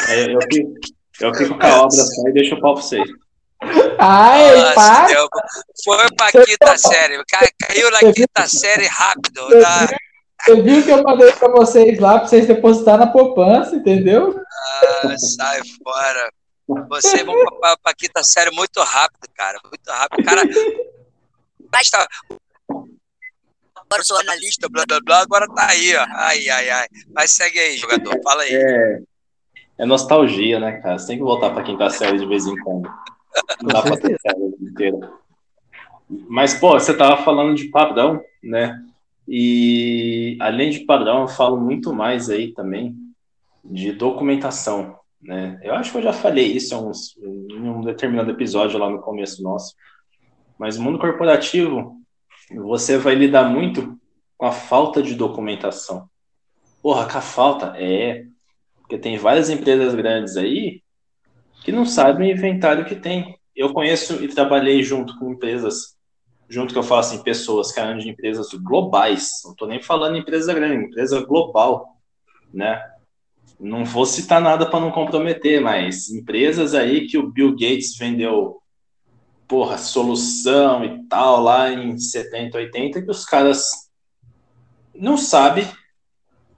É, eu, fico, eu fico com a obra só e deixo o pau pra vocês. Ai, Nossa, deu, foi pra quinta série. Caiu na quinta série rápido. Você, tá? viu, você viu que eu mandei pra vocês lá, pra vocês depositar na poupança, entendeu? Ah, sai fora. Você vão pra, pra, quinta série muito rápido, cara. Muito rápido. Cara, basta. Agora sou analista, blá blá blá, agora tá aí, ó. Ai, ai, ai. Mas segue aí, jogador. Fala aí. É, é nostalgia, né, cara? Você tem que voltar pra quinta série de vez em quando. Não dá pra ter inteiro. Mas, pô, você tava falando de padrão, né? E além de padrão, eu falo muito mais aí também de documentação, né? Eu acho que eu já falei isso em, uns, em um determinado episódio lá no começo nosso. Mas no mundo corporativo, você vai lidar muito com a falta de documentação. Porra, com a falta? É. Porque tem várias empresas grandes aí que não sabem o inventário que tem. Eu conheço e trabalhei junto com empresas, junto que eu falo assim, pessoas eram de empresas globais, não estou nem falando empresa grande, empresa global, né? Não vou citar nada para não comprometer, mas empresas aí que o Bill Gates vendeu, porra, solução e tal, lá em 70, 80, que os caras não sabem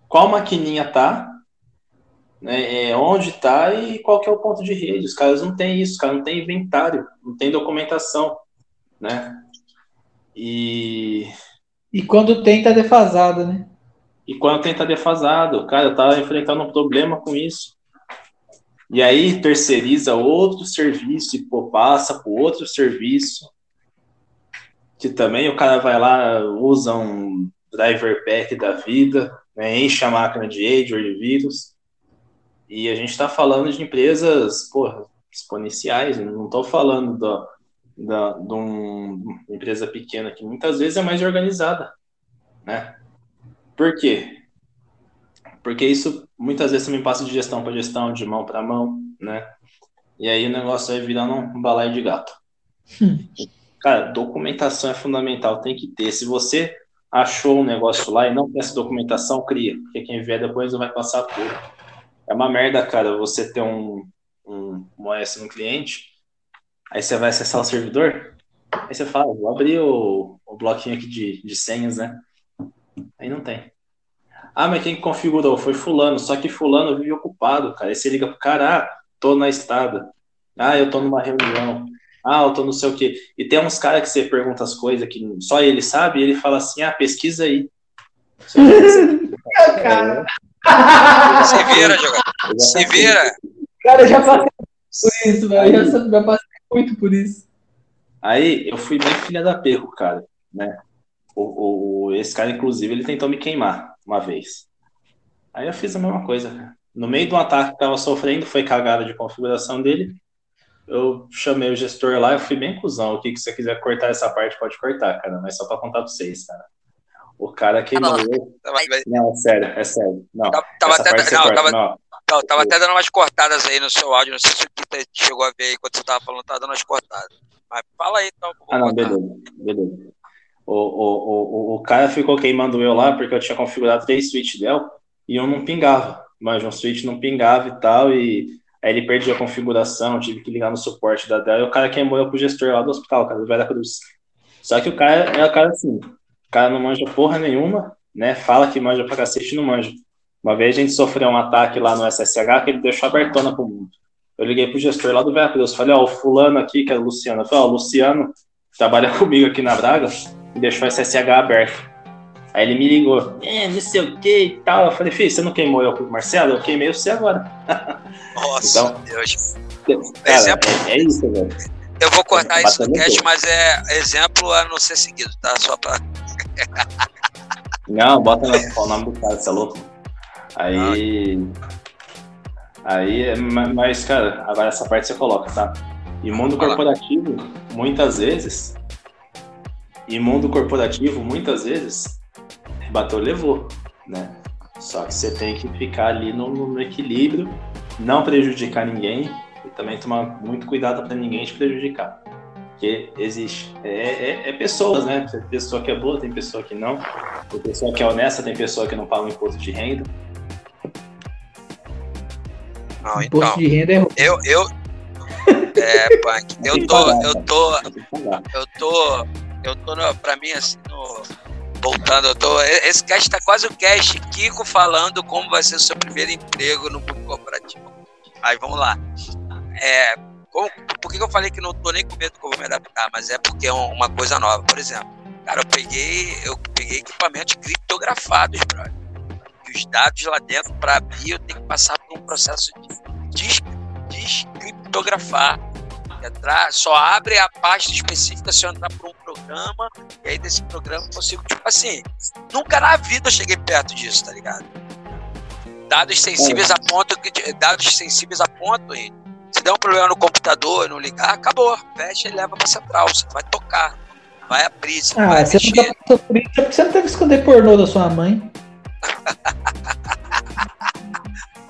qual maquininha tá, né, é, onde está e qual que é o ponto de rede. Os caras não têm isso, os caras não têm inventário, não tem documentação, né? E... E quando tem, tá defasado, né? E quando tem, tá defasado. Cara, eu tava enfrentando um problema com isso. E aí terceiriza outro serviço e pô, passa por outro serviço. Que também o cara vai lá, usa um driver pack da vida, né, enche a máquina de ou de vírus e a gente está falando de empresas porra, exponenciais, não estou falando da, da, de uma empresa pequena que muitas vezes é mais organizada. Né? Por quê? Porque isso muitas vezes também passa de gestão para gestão, de mão para mão, né? E aí o negócio vai virando um balaio de gato. Hum. <laughs> Cara, documentação é fundamental, tem que ter. Se você achou um negócio lá e não tem essa documentação, cria, porque quem vier depois não vai passar por é uma merda, cara, você ter um, um, um OS no cliente, aí você vai acessar o servidor, aí você fala, vou abrir o, o bloquinho aqui de, de senhas, né? Aí não tem. Ah, mas quem configurou? Foi fulano, só que fulano vive ocupado, cara. Aí você liga pro cara, ah, tô na estrada. Ah, eu tô numa reunião. Ah, eu tô não sei o quê. E tem uns caras que você pergunta as coisas que só ele sabe, e ele fala assim, ah, pesquisa aí. <laughs> cara. Se vira, jogador. Se vira. Cara, eu já passei por isso, velho. Eu já, já passei muito por isso. Aí eu fui bem filha da perro, cara, né? O, o, esse cara, inclusive, ele tentou me queimar uma vez. Aí eu fiz a mesma coisa, No meio do ataque que tava sofrendo, foi cagada de configuração dele. Eu chamei o gestor lá, eu fui bem cuzão. O que, que você quiser cortar essa parte, pode cortar, cara. Mas só pra contar pra vocês, cara. O cara queimou. Tá não, é sério, é sério. Não, tava, até, não, corta, tava, não. não, tava até dando umas cortadas aí no seu áudio. Não sei se o Kita chegou a ver aí quando você tava falando, tava dando umas cortadas. Mas fala aí, então. Ah, não, beleza, beleza. O, o, o, o cara ficou queimando eu lá porque eu tinha configurado três switches Dell e eu não pingava. Mas um switch não pingava e tal. E aí ele perdia a configuração, tive que ligar no suporte da Dell. E o cara queimou eu pro gestor lá do hospital, cara, do Vera Cruz. Só que o cara é o cara assim, o cara não manja porra nenhuma, né? Fala que manja pra cacete e não manja. Uma vez a gente sofreu um ataque lá no SSH que ele deixou abertona pro mundo. Eu liguei pro gestor lá do Veracruz, falei, ó, o fulano aqui, que é o Luciano, eu falei, ó, o Luciano trabalha <laughs> comigo aqui na Braga e deixou o SSH aberto. Aí ele me ligou, é, não sei o que e tal. Eu falei, filho, você não queimou eu com o Marcelo? Eu queimei você agora. <laughs> Nossa, então, Deus. Cara, exemplo, é, é, isso, velho. Eu vou cortar isso no cast, mas é exemplo a não ser seguido, tá? Só pra. Não, bota o nome do cara, você é louco? Aí. Aí, mas, cara, agora essa parte você coloca, tá? E mundo corporativo, muitas vezes. E mundo corporativo, muitas vezes, bateu, levou, né? Só que você tem que ficar ali no, no equilíbrio, não prejudicar ninguém e também tomar muito cuidado para ninguém te prejudicar. Porque existe. É, é, é, pessoas, né? Tem pessoa que é boa, tem pessoa que não. Tem pessoa que é honesta, tem pessoa que não paga o imposto de renda. Não, imposto então, de renda é Eu, eu. <laughs> É, Punk, eu tô. Eu tô. Eu tô. Eu tô, no, pra mim, assim, no, voltando, eu tô. Esse cast tá quase o cast Kiko falando como vai ser o seu primeiro emprego no mundo corporativo. Aí vamos lá. É, como, por que eu falei que não tô nem com medo que eu vou me adaptar? Mas é porque é uma coisa nova. Por exemplo, cara, eu peguei, eu peguei equipamentos criptografados, brother. E os dados lá dentro, para abrir, eu tenho que passar por um processo de descriptografar. Entrar, só abre a pasta específica se eu entrar por um programa, e aí desse programa eu consigo, tipo assim, nunca na vida eu cheguei perto disso, tá ligado? Dados sensíveis a ponto. Dados sensíveis a ponto, se der um problema no computador, não ligar, acabou. Fecha e leva pra central. Você vai tocar. Vai abrir. Você ah, vai você mexer. não tá isso, você não teve que esconder pornô da sua mãe. <laughs>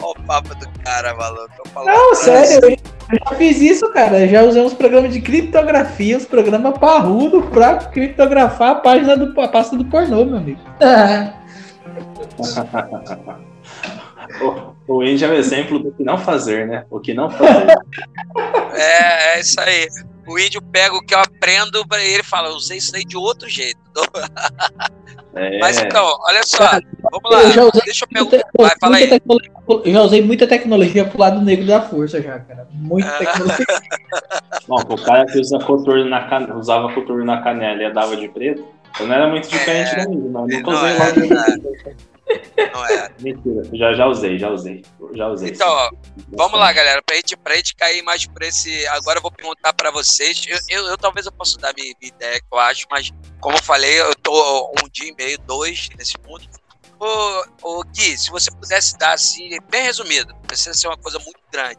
Olha o papo do cara, maluco. Não, sério, eu, eu já fiz isso, cara. Eu já usei uns programas de criptografia, uns programas parrudo pra criptografar a página do a pasta do pornô, meu amigo. <laughs> O Andy é o exemplo do que não fazer, né? O que não fazer. <laughs> é, é isso aí. O índio pega o que eu aprendo para ele e fala, eu usei isso aí de outro jeito. É. <laughs> Mas então, olha só, vamos lá. Eu Deixa eu perguntar. Vai, fala aí. Eu já usei muita tecnologia pro lado negro da força, já, cara. Muita <laughs> tecnologia. Bom, o cara que usa coturno na can... usava coturno na canela e dava de preto, eu não era muito diferente é, da minha, mas nunca usei é, não é. Mentira, já, já usei, já usei. Já usei. Então, ó, vamos lá, galera. Pra gente, pra gente cair mais por esse. Agora eu vou perguntar pra vocês. Eu, eu, eu talvez eu possa dar minha, minha, ideia, que eu acho, mas como eu falei, eu tô um dia e meio, dois nesse mundo. Ô, ô Gui, se você pudesse dar assim, bem resumido, não precisa ser uma coisa muito grande,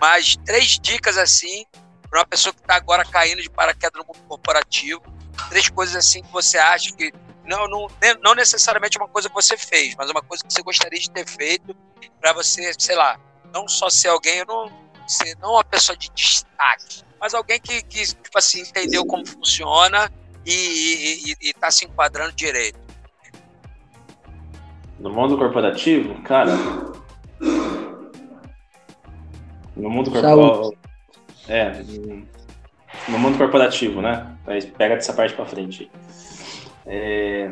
mas três dicas assim, para uma pessoa que está agora caindo de paraquedas no mundo corporativo, três coisas assim que você acha que não, não, não necessariamente uma coisa que você fez, mas uma coisa que você gostaria de ter feito para você, sei lá, não só ser alguém, não ser não uma pessoa de destaque, mas alguém que, que tipo assim, entendeu como funciona e está se enquadrando direito. No mundo corporativo, cara. No mundo corporativo. É. No mundo corporativo, né? Pega dessa parte para frente. É...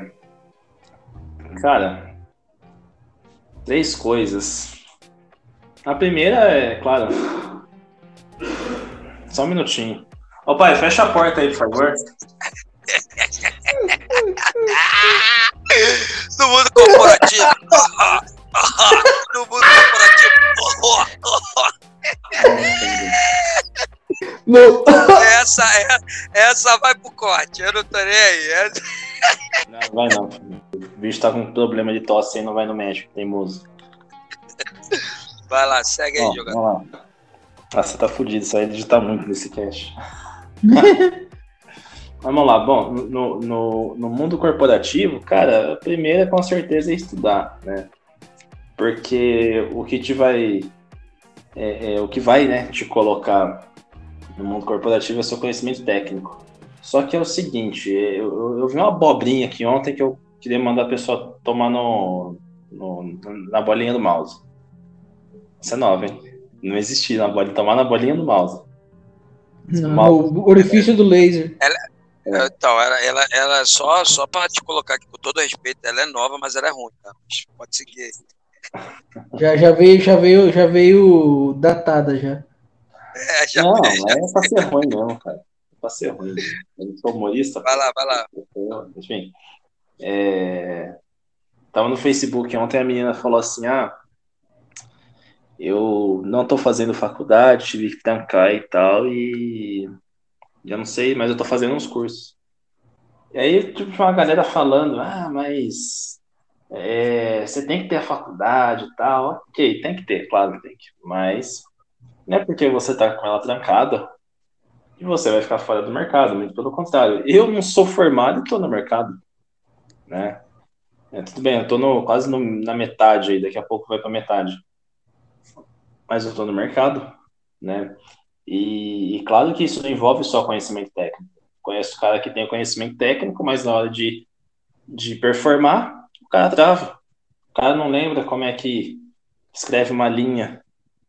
Cara, três coisas. A primeira é, claro. Só um minutinho. Ô pai, fecha a porta aí, por favor. no mundo corporativo. no mundo corporativo. No... Essa, é, essa vai pro corte, eu não tô nem aí. Não, vai não. O bicho tá com problema de tosse e não vai no médico, teimoso. Vai lá, segue aí, jogador. Vamos lá. Ah, você tá fudido, isso aí digitar muito nesse cast. <laughs> Vamos lá, bom, no, no, no mundo corporativo, cara, a primeira com certeza é estudar, né? Porque o que te vai. É, é, o que vai né, te colocar no mundo corporativo é seu conhecimento técnico. Só que é o seguinte, eu, eu, eu vi uma abobrinha aqui ontem que eu queria mandar a pessoa tomar no, no na bolinha do mouse. Isso é nova, hein? Não existia na bolinha, tomar na bolinha do mouse. Não, mouse. O orifício do laser. Ela, é. Então, ela, ela, ela só, só para te colocar aqui, com todo respeito, ela é nova, mas ela é ruim, tá? Pode seguir. Já, já veio, já veio, já veio datada já. É, já não, já é pra ser ruim não, cara. É pra ser ruim. Eu sou humorista. Vai lá, vai lá. Enfim. É... Tava no Facebook ontem a menina falou assim: ah, eu não tô fazendo faculdade, tive que tancar e tal, e eu não sei, mas eu tô fazendo uns cursos. E aí, tipo, uma galera falando, ah, mas é, você tem que ter a faculdade e tal. Ok, tem que ter, claro que tem que. Mas não é porque você tá com ela trancada que você vai ficar fora do mercado, muito pelo contrário. Eu não sou formado e tô no mercado, né? É, tudo bem, eu tô no, quase no, na metade aí, daqui a pouco vai pra metade. Mas eu tô no mercado, né? E, e, claro que isso não envolve só conhecimento técnico. Conheço o cara que tem conhecimento técnico, mas na hora de, de performar, o cara trava. O cara não lembra como é que escreve uma linha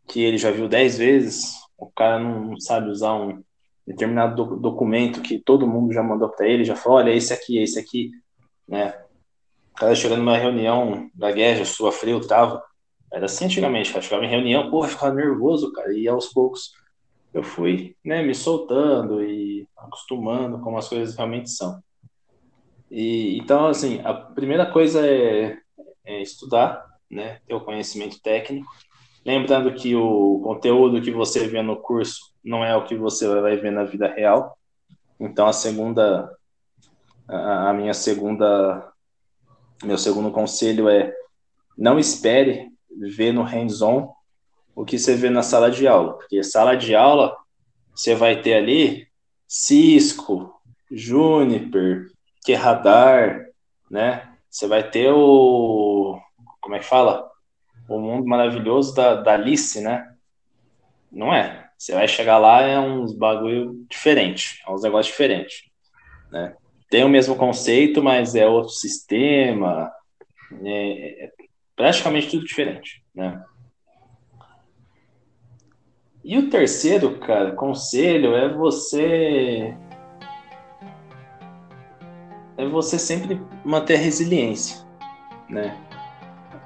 que ele já viu dez vezes. O cara não sabe usar um determinado do, documento que todo mundo já mandou para ele, já falou, olha, esse aqui, esse aqui, né? O cara chegando numa reunião da guerra, sua frio, trava. Era assim antigamente, cara. Chegava em reunião, porra, ficava nervoso, cara. E aos poucos eu fui né, me soltando e acostumando como as coisas realmente são. E, então, assim, a primeira coisa é, é estudar, né, ter o conhecimento técnico. Lembrando que o conteúdo que você vê no curso não é o que você vai ver na vida real. Então, a segunda, a, minha segunda, meu segundo conselho é não espere ver no hands-on o que você vê na sala de aula. Porque sala de aula, você vai ter ali Cisco, Juniper, Radar, né? Você vai ter o. Como é que fala? O mundo maravilhoso da, da Alice, né? Não é. Você vai chegar lá, é uns bagulho diferente, é uns negócios diferentes, né? Tem o mesmo conceito, mas é outro sistema, é, é praticamente tudo diferente, né? E o terceiro, cara, conselho é você é você sempre manter a resiliência, né?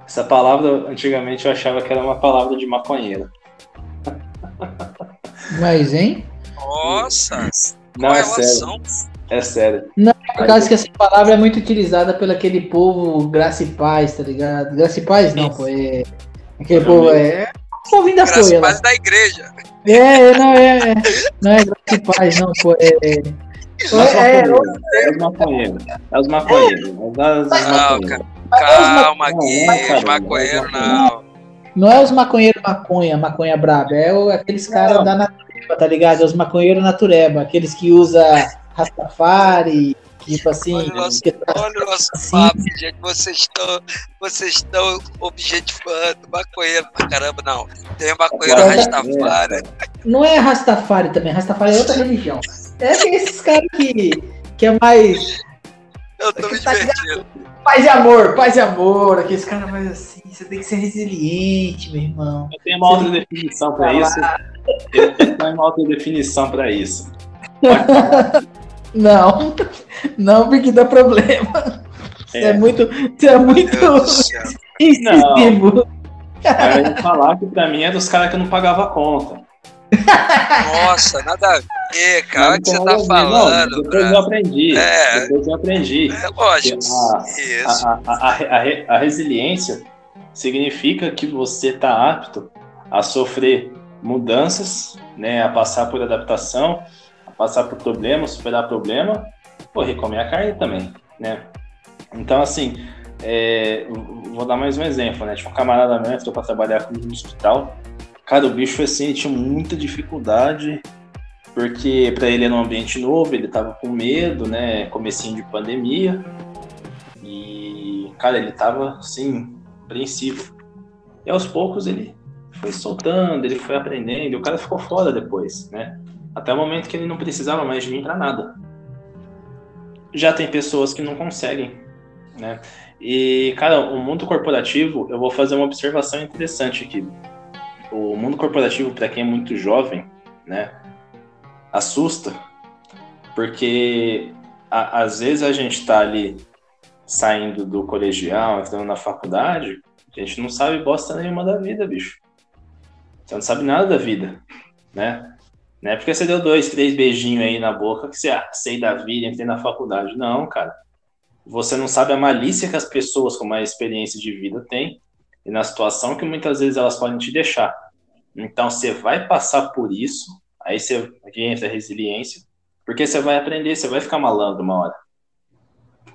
Essa palavra antigamente eu achava que era uma palavra de maconheiro. Mas, hein? Nossa! Não, é sério. É sério. Não, por causa que essa palavra é muito utilizada pelo aquele povo graça e paz, tá ligado? Graça e paz não, pô, é... Aquele povo é ouvindo a coisa. paz da igreja. É, não é. Não é graça e paz, não, pô. É. É, é, é os maconheiros. É os maconheiros. Calma, aqui, os maconheiros não. Não é os maconheiros maconha, maconha braba, é aqueles caras da natureba, tá ligado? É os maconheiros natureba, aqueles que usa Rastafari, Tipo assim. Olha o nosso, tá olha o nosso assim. papo, gente. Vocês estão, vocês estão objetificando maconheiro pra caramba, não. Tem maconheiro é, Rastafari. Não é Rastafari também, Rastafari é outra religião. É esses caras que, que é mais. Eu tô me tá divertindo. Paz e amor, paz e amor. Aqueles caras mais assim, você tem que ser resiliente, meu irmão. Eu tenho uma outra definição pra isso. Eu tenho uma outra definição pra isso. Não, não, porque dá problema. Você é, é muito. Você é muito incisivo. Eu ia falar que pra mim é dos caras que eu não pagava a conta. Nossa, nada a ver, cara. O que você tá falando? Não, depois eu aprendi. É, depois eu aprendi. É lógico. A, a, a, a, resiliência significa que você está apto a sofrer mudanças, né, a passar por adaptação passar por problema, superar problema, pô, comer a carne também, né? Então, assim, é, vou dar mais um exemplo, né? Tinha um camarada meu entrou para trabalhar comigo no hospital. Cara, o bicho assim tinha muita dificuldade porque para ele era um ambiente novo, ele tava com medo, né? Comecinho de pandemia. E, cara, ele tava assim, apreensivo. E aos poucos ele foi soltando, ele foi aprendendo, e o cara ficou fora depois, né? Até o momento que ele não precisava mais de mim para nada. Já tem pessoas que não conseguem, né? E, cara, o mundo corporativo, eu vou fazer uma observação interessante aqui. O mundo corporativo, para quem é muito jovem, né, assusta, porque a, às vezes a gente está ali saindo do colegial, entrando na faculdade, a gente não sabe bosta nenhuma da vida, bicho. Você não sabe nada da vida, né? Não é porque você deu dois, três beijinhos aí na boca que você ah, sei da vida, entrei na faculdade. Não, cara. Você não sabe a malícia que as pessoas com mais experiência de vida têm e na situação que muitas vezes elas podem te deixar. Então você vai passar por isso, aí você aqui entra a resiliência, porque você vai aprender, você vai ficar malandro uma hora.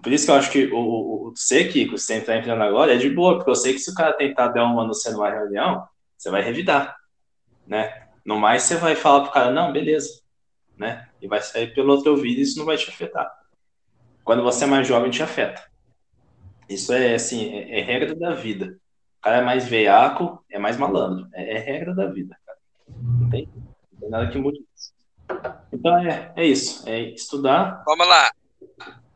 Por isso que eu acho que o, o, o você, Kiko, você está entrando agora, é de boa, porque eu sei que se o cara tentar dar uma no numa reunião, você vai revidar, né? No mais, você vai falar pro cara, não, beleza, né? E vai sair pelo outro ouvido e isso não vai te afetar. Quando você é mais jovem, te afeta. Isso é, assim, é, é regra da vida. O cara é mais veiaco, é mais malandro. É, é regra da vida, cara. Não tem, não tem nada que mude isso. Então, é, é isso. É estudar. Vamos lá.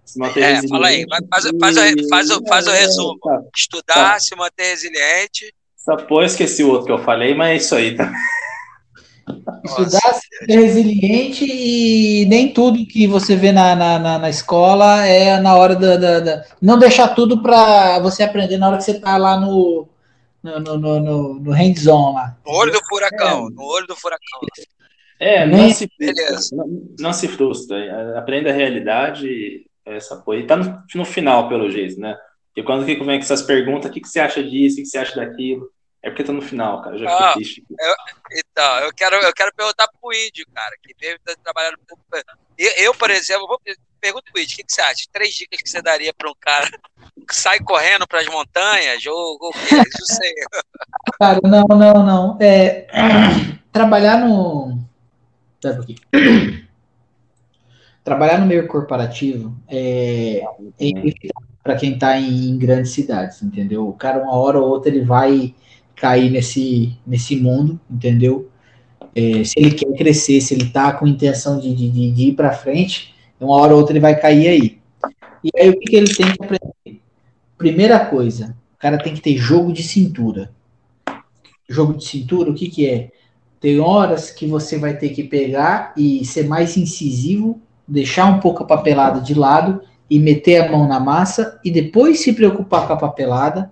Se manter é, fala aí. Faz, faz, faz, faz, o, faz o resumo. Tá, Estudar, tá. se manter resiliente. Só pô, esqueci o outro que eu falei, mas é isso aí, tá? <laughs> Estudar, ser resiliente e nem tudo que você vê na, na, na escola é na hora da, da, da Não deixar tudo para você aprender na hora que você tá lá no, no, no, no, no hands-on lá. No olho do furacão, é. no olho do furacão. É, não, se, não, não, se frustra. Aprenda a realidade, essa porra. E tá no, no final, pelo jeito, né? Porque quando vem com essas perguntas, o que, que você acha disso, o que, você acha daquilo? É porque tá no final, cara. Já ah, triste. Eu, então, eu quero, eu quero perguntar pro Índio, cara, que deve estar trabalhando. Eu, eu, por exemplo, vou perguntar pro Índio, o que, que você acha? Três dicas que você daria para um cara sai correndo para as montanhas ou o que? Isso sei. <laughs> Cara, não, não, não. É, <clears throat> trabalhar no. Trabalhar no meio corporativo é, é para quem está em, grandes cidades, entendeu? O cara, uma hora ou outra, ele vai cair nesse, nesse mundo, entendeu? É, se ele quer crescer, se ele tá com intenção de, de, de ir para frente, uma hora ou outra ele vai cair aí. E aí o que, que ele tem que aprender? Primeira coisa, o cara tem que ter jogo de cintura. Jogo de cintura, o que, que é? Tem horas que você vai ter que pegar e ser mais incisivo, deixar um pouco a papelada de lado e meter a mão na massa e depois se preocupar com a papelada.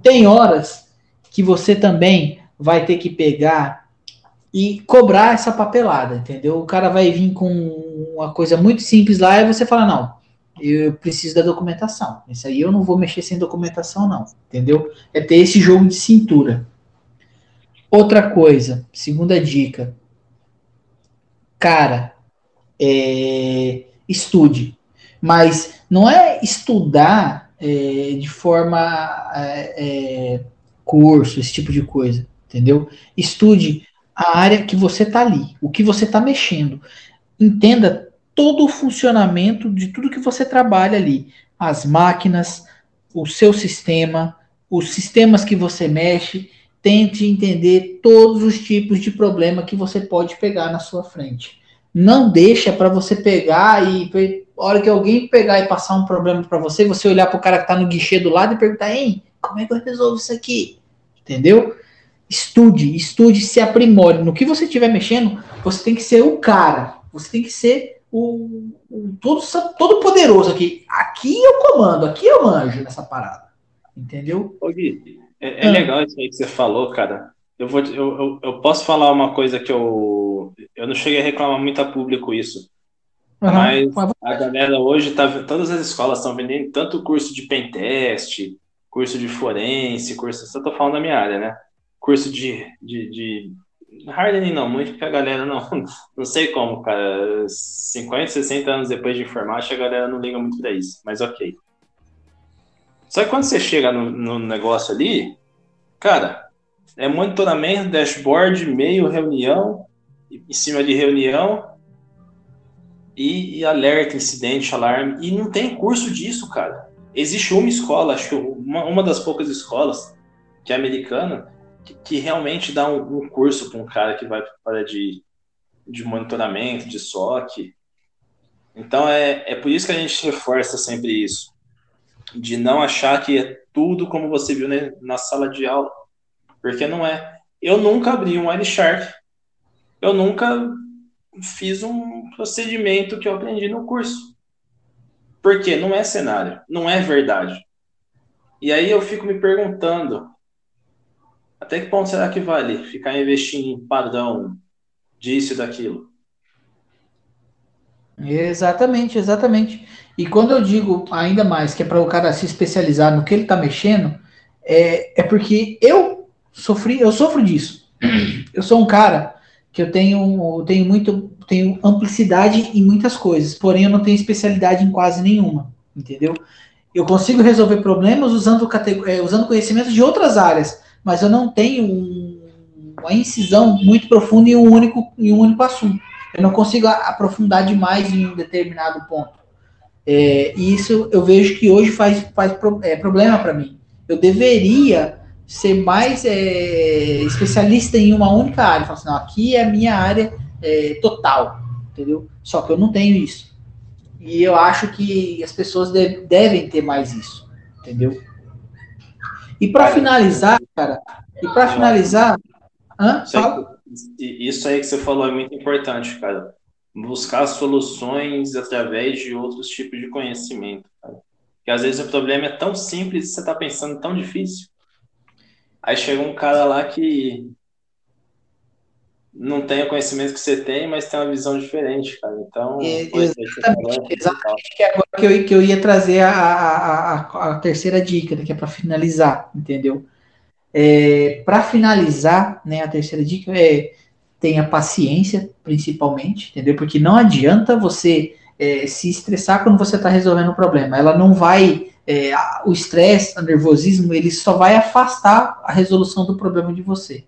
Tem horas que você também vai ter que pegar e cobrar essa papelada, entendeu? O cara vai vir com uma coisa muito simples lá e você fala, não, eu preciso da documentação. Isso aí eu não vou mexer sem documentação, não, entendeu? É ter esse jogo de cintura. Outra coisa, segunda dica. Cara, é, estude. Mas não é estudar é, de forma é, é curso, esse tipo de coisa, entendeu? Estude a área que você está ali, o que você está mexendo. Entenda todo o funcionamento de tudo que você trabalha ali, as máquinas, o seu sistema, os sistemas que você mexe. Tente entender todos os tipos de problema que você pode pegar na sua frente. Não deixa para você pegar e a hora que alguém pegar e passar um problema para você, você olhar para o cara que está no guichê do lado e perguntar: "Hein, como é que eu resolvo isso aqui?" entendeu? Estude, estude, se aprimore. No que você estiver mexendo, você tem que ser o cara. Você tem que ser o, o todo, todo poderoso aqui. Aqui eu comando, aqui eu manjo nessa parada. Entendeu? Ô, Gui, é, é ah. legal isso aí que você falou, cara. Eu, vou, eu, eu, eu, posso falar uma coisa que eu. Eu não cheguei a reclamar muito a público isso. Uhum. Mas a galera hoje tá. Todas as escolas estão vendendo tanto curso de pentest, curso de forense, curso. Só tô falando da minha área, né? Curso de, de, de hardening não, muito porque a galera não, <laughs> não sei como, cara. 50, 60 anos depois de informática, a galera não liga muito pra isso, mas ok. Só que quando você chega no, no negócio ali, cara, é monitoramento, dashboard, e-mail, reunião, em cima de reunião, e, e, alerta, incidente, alarme. E não tem curso disso, cara. Existe uma escola, acho que uma, uma das poucas escolas, que é americana, que, realmente dá um, um curso para um cara que vai para de, de monitoramento, de SOC. Então é, é por isso que a gente reforça sempre isso. De não achar que é tudo como você viu né, na sala de aula. Porque não é. Eu nunca abri um Wireshark. Eu nunca fiz um procedimento que eu aprendi no curso. Porque não é cenário, não é verdade. E aí eu fico me perguntando, até que ponto será que vale ficar investindo em padrão disso e daquilo? Exatamente, exatamente. E quando eu digo ainda mais que é para o cara se especializar no que ele está mexendo, é, é porque eu sofri, eu sofro disso. <clears throat> Eu sou um cara que eu tenho, tenho muito, tenho amplicidade em muitas coisas, porém eu não tenho especialidade em quase nenhuma, entendeu? Eu consigo resolver problemas usando, é, usando conhecimentos de outras áreas, mas eu não tenho um, uma incisão muito profunda em um único, em um único assunto. Eu não consigo aprofundar demais em um determinado ponto. É, e isso eu vejo que hoje faz, faz é, problema para mim. Eu deveria ser mais é, especialista em uma única área. Falar assim, não, aqui é a minha área é, total, entendeu? Só que eu não tenho isso. E eu acho que as pessoas deve, devem ter mais isso, entendeu? E para finalizar, cara, e para finalizar, hã? Isso aí, isso aí que você falou é muito importante, cara. Buscar soluções através de outros tipos de conhecimento, cara. Porque às vezes o problema é tão simples e você está pensando tão difícil. Aí chega um cara lá que não tem o conhecimento que você tem, mas tem uma visão diferente, cara. Então, é, exatamente, exatamente que agora que eu, que eu ia trazer a, a, a, a terceira dica, né, que é para finalizar, entendeu? É, para finalizar, né, a terceira dica é tenha paciência, principalmente, entendeu? Porque não adianta você é, se estressar quando você está resolvendo o problema. Ela não vai é, o estresse, o nervosismo, ele só vai afastar a resolução do problema de você.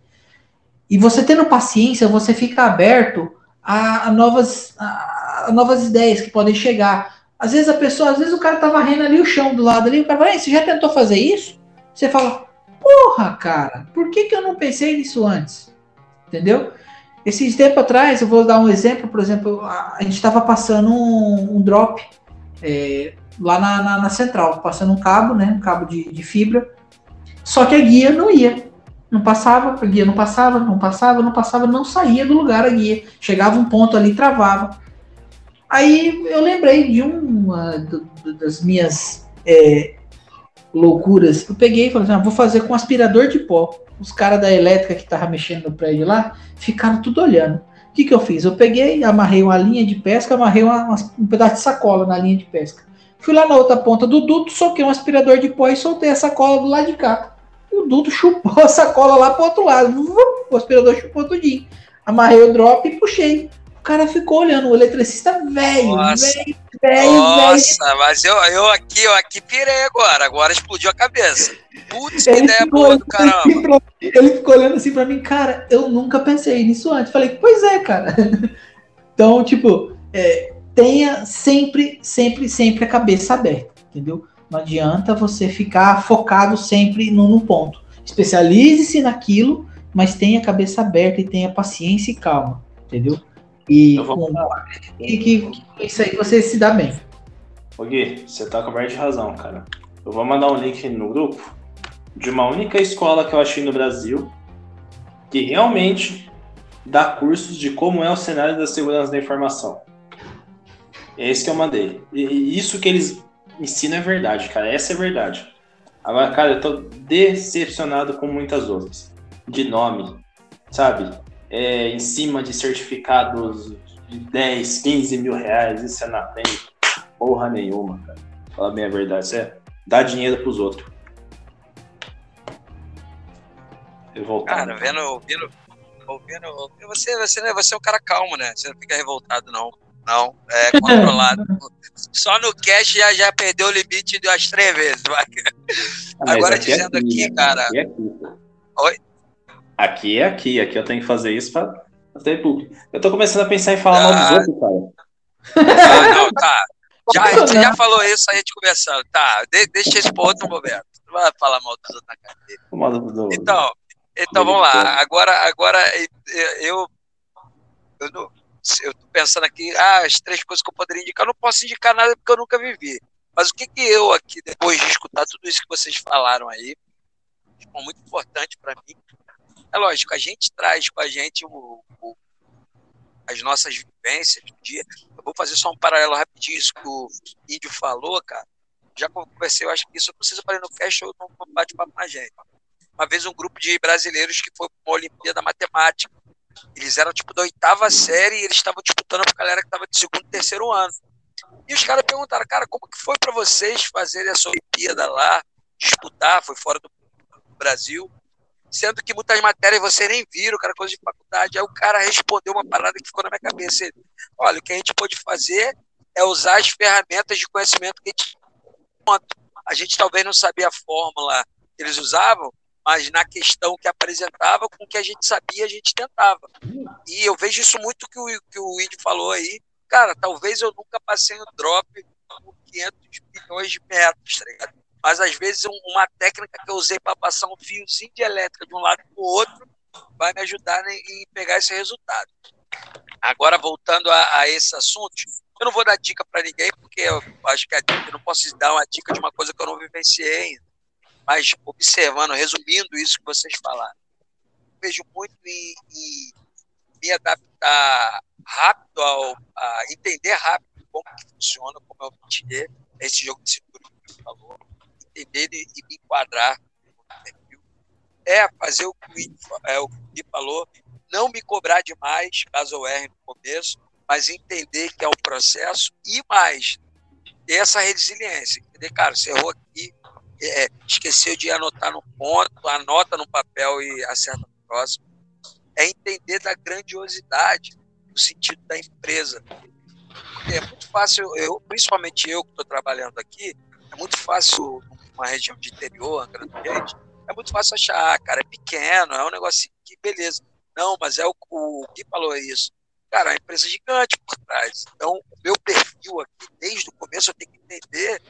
E você tendo paciência, você fica aberto a, a novas, a, a, novas ideias que podem chegar. Às vezes a pessoa, às vezes o cara tá varrendo ali o chão do lado ali, o cara fala, você já tentou fazer isso? Você fala, porra, cara, por que, que eu não pensei nisso antes? Entendeu? Esses tempos atrás, eu vou dar um exemplo, por exemplo, a, a gente estava passando um, um drop é, lá na, na, na, central, passando um cabo, né? Um cabo de, de fibra. Só que a guia não ia. Não passava, a guia não passava, não passava, não passava, não saía do lugar a guia. Chegava um ponto ali travava. Aí eu lembrei de uma do, das minhas é, loucuras. Eu peguei e falei assim, ah, vou fazer com aspirador de pó. Os caras da elétrica que estavam mexendo no prédio lá ficaram tudo olhando. O que, que eu fiz? Eu peguei, amarrei uma linha de pesca, amarrei uma, uma, um pedaço de sacola na linha de pesca. Fui lá na outra ponta do duto, soquei um aspirador de pó e soltei a sacola do lado de cá. O duto chupou a sacola lá pro outro lado. O aspirador chupou tudinho. Amarrei o drop e puxei. O cara ficou olhando, o eletricista velho, velho, velho, Nossa, velho. mas eu, eu aqui, eu aqui pirei agora. Agora explodiu a cabeça. Putz, que ideia boa do caramba. Assim pra, ele ficou olhando assim pra mim, cara, eu nunca pensei nisso antes. Falei, pois é, cara. <laughs> Então, tipo, é, tenha sempre, sempre, sempre a cabeça aberta, entendeu? Não adianta você ficar focado sempre no ponto. Especialize-se naquilo, mas tenha a cabeça aberta e tenha paciência e calma, entendeu? E, com, e que, que isso aí você se dá bem. Ô Gui, você tá coberto de razão, cara. Eu vou mandar um link no grupo de uma única escola que eu achei no Brasil que realmente dá cursos de como é o cenário da segurança da informação. É esse que eu mandei. E isso que eles ensinam é verdade, cara. Essa é verdade. Agora, cara, eu tô decepcionado com muitas outras. De nome, sabe? É, em cima de certificados de 10, 15 mil reais. Isso é na frente. Porra nenhuma, cara. Fala bem a verdade. Isso é dar dinheiro pros outros. Cara, vendo, ouvindo, ouvindo, você, você, você é um cara calmo, né? Você não fica revoltado, não. Não, é controlado. <laughs> Só no cash já, já perdeu o limite de umas três vezes. Ah, Agora aqui é dizendo é aqui, aqui, cara. Aqui é aqui. Oi? Aqui é aqui. Aqui eu tenho que fazer isso para ter público. Eu tô começando a pensar em falar ah. mal dos ah. outros, cara. Ah, não, tá. Já, <laughs> você já falou isso, a gente conversando. Tá, de, deixa isso para outro momento. Não vai falar mal dos outros na cara dele. Então, então vamos lá. Agora, agora eu, eu, não, eu tô pensando aqui, ah, as três coisas que eu poderia indicar, eu não posso indicar nada porque eu nunca vivi. Mas o que que eu aqui, depois de escutar tudo isso que vocês falaram aí, é muito importante para mim. É lógico, a gente traz com a gente o, o, as nossas vivências do dia. Eu vou fazer só um paralelo rapidinho, isso que o Índio falou, cara. Já conversei, eu acho que isso eu preciso fazer no cash ou no bate-papo com a gente. Uma vez um grupo de brasileiros que foi para uma Olimpíada Matemática eles eram tipo da oitava série e eles estavam disputando com a galera que estava de segundo e terceiro ano. E os caras perguntaram, cara, como que foi para vocês fazerem essa Olimpíada lá, disputar, foi fora do Brasil, sendo que muitas matérias você nem viram, cara, coisa de faculdade. Aí o cara respondeu uma parada que ficou na minha cabeça. Ele, Olha, o que a gente pode fazer é usar as ferramentas de conhecimento que a gente a gente talvez não sabia a fórmula que eles usavam, mas na questão que apresentava, com o que a gente sabia, a gente tentava. E eu vejo isso muito que o, que o Indy falou aí. Cara, talvez eu nunca passei um drop por 500 milhões de metros, tá ligado? Mas às vezes uma técnica que eu usei para passar um fiozinho de elétrica de um lado para o outro vai me ajudar em pegar esse resultado. Agora, voltando a, a esse assunto, eu não vou dar dica para ninguém, porque eu acho que a dica, eu não posso dar uma dica de uma coisa que eu não vivenciei ainda mas observando, resumindo isso que vocês falaram, vejo muito em, em me adaptar rápido ao a entender rápido como funciona, como é o métier, esse jogo de cintura que você falou, entender e, e me enquadrar é fazer o que é, o que falou, não me cobrar demais, caso eu erre no começo, mas entender que é um processo e mais, ter essa resiliência, entender, cara, você errou aqui, é, esqueceu de anotar no ponto, anota no papel e acerta no próximo. É entender da grandiosidade, no sentido da empresa. É muito fácil, eu, principalmente eu que estou trabalhando aqui, é muito fácil, numa região de interior, grande gente, é muito fácil achar, ah, cara, é pequeno, é um negócio que beleza. Não, mas é o, o que falou isso. Cara, é uma empresa gigante por trás. Então, o meu perfil aqui, desde o começo, eu tenho que entender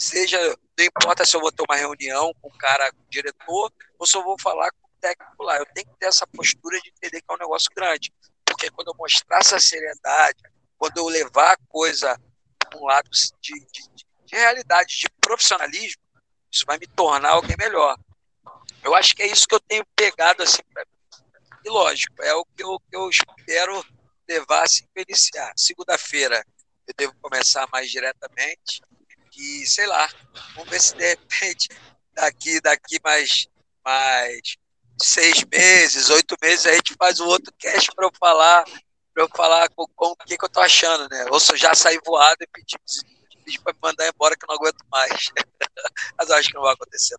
seja, não importa se eu vou ter uma reunião com o cara, com o diretor, ou se eu vou falar com o técnico lá. Eu tenho que ter essa postura de entender que é um negócio grande. Porque quando eu mostrar essa seriedade, quando eu levar a coisa para um lado de, de, de realidade, de profissionalismo, isso vai me tornar alguém melhor. Eu acho que é isso que eu tenho pegado assim mim. E lógico, é o que eu, que eu espero levar assim para iniciar. Segunda-feira eu devo começar mais diretamente que, sei lá, vamos ver se de repente <laughs> daqui, daqui mais, mais seis meses, oito meses, a gente faz um outro cast para eu falar, para eu falar com, com o que, que eu tô achando, né? Ou se eu já saí voado e pedir, pedir para me mandar embora que eu não aguento mais. <laughs> Mas eu acho que não vai acontecer.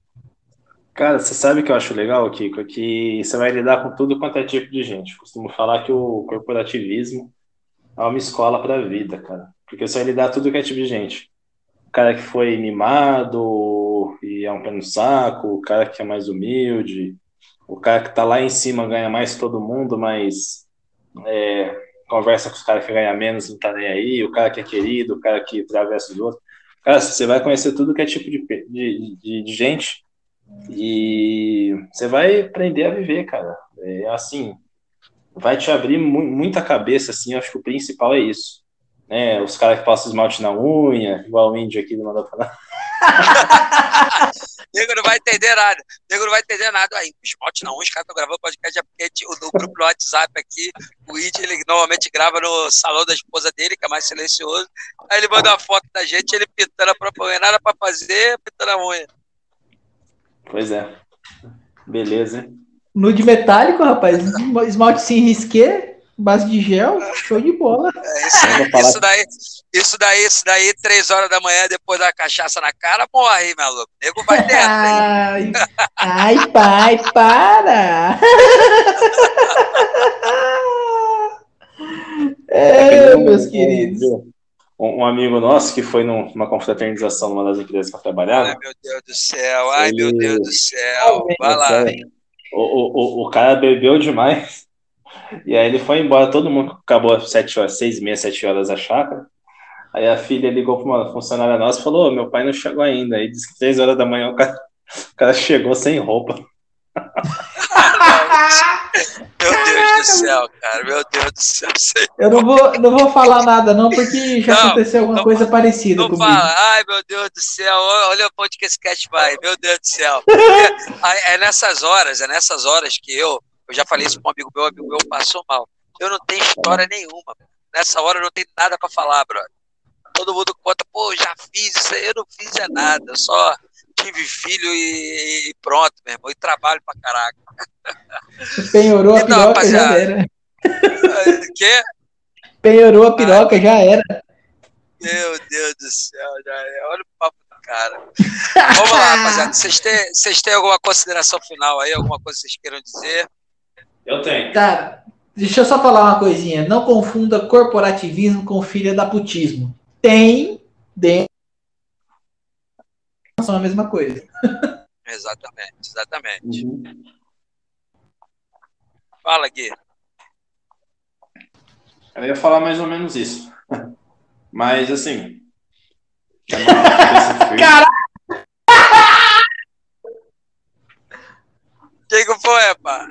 Cara, você sabe que eu acho legal, Kiko? É que você vai lidar com tudo quanto é tipo de gente. Costumo falar que o corporativismo é uma escola para a vida, cara. Porque você vai lidar tudo que é tipo de gente cara que foi mimado e é um pé no saco, o cara que é mais humilde, o cara que tá lá em cima ganha mais que todo mundo, mas é, conversa com os caras que ganham menos, não tá nem aí, o cara que é querido, o cara que atravessa os outros. Cara, você vai conhecer tudo que é tipo de, de, de, de gente e você vai aprender a viver, cara. É assim, vai te abrir mu muita cabeça, assim, acho que o principal é isso né? Os caras que passam esmalte na unha, igual o índio aqui do Mandou Falar. <laughs> nego não vai entender nada. Nego não vai entender nada. Aí, esmalte na unha, os caras estão gravando podcast, é porque o, grupo do WhatsApp aqui, o índio, ele normalmente grava no salão da esposa dele, que é mais silencioso. Aí ele manda uma foto da gente, ele pintando a própria unha, nada pra fazer, pintando a unha. Pois é. Beleza, hein? Nude metálico, rapaz. Esmalte sem risqué base de gel, show de bola. <laughs> É, isso, isso, daí, isso daí, isso daí, três horas da manhã, depois da cachaça na cara, morre, maluco. O nego vai dentro. Ai, ai, pai, para! <laughs> É, meus queridos. Um, amigo nosso que foi numa confraternização numa das empresas que eu trabalhava. Ai, meu Deus do céu, ai, meu Deus do céu. Vai lá. O, o, o, o cara bebeu demais. E aí ele foi embora, todo mundo acabou às sete horas, seis e meia, sete horas a chácara. Aí a filha ligou para uma funcionária nossa e falou: meu pai não chegou ainda. Aí disse que três horas da manhã o cara, o cara chegou sem roupa. meu Deus do céu, cara, meu Deus do céu. Eu não vou, não vou falar nada, não, porque já não, aconteceu alguma não, coisa parecida não comigo. Fala. Ai, meu Deus do céu, olha onde que esse cat vai, meu Deus do céu. <laughs> É, é nessas horas, é nessas horas que eu, eu já falei isso com um amigo meu, amigo meu passou mal. Eu não tenho história nenhuma. Nessa hora eu não tenho nada para falar, brother todo mundo conta, pô, já fiz isso eu não fiz é nada, eu só tive filho e, e pronto, meu irmão, e trabalho pra caraca. <laughs> Penhorou então, a piroca, já era. <laughs> Quê? Penhorou a piroca, já era. Meu Deus do céu, já é. Olha o papo do cara. Vamos lá, rapaziada. Vocês têm, vocês têm alguma consideração final aí? Alguma coisa que vocês queiram dizer? Eu tenho. Tá, deixa eu só falar uma coisinha. Não confunda corporativismo com filha da putismo tem dentro são a mesma coisa. <laughs> Exatamente, exatamente. Uhum. Fala, Gui. Eu ia falar mais ou menos isso. <laughs> Mas, assim. <laughs> Caralho! Quem que foi, pá?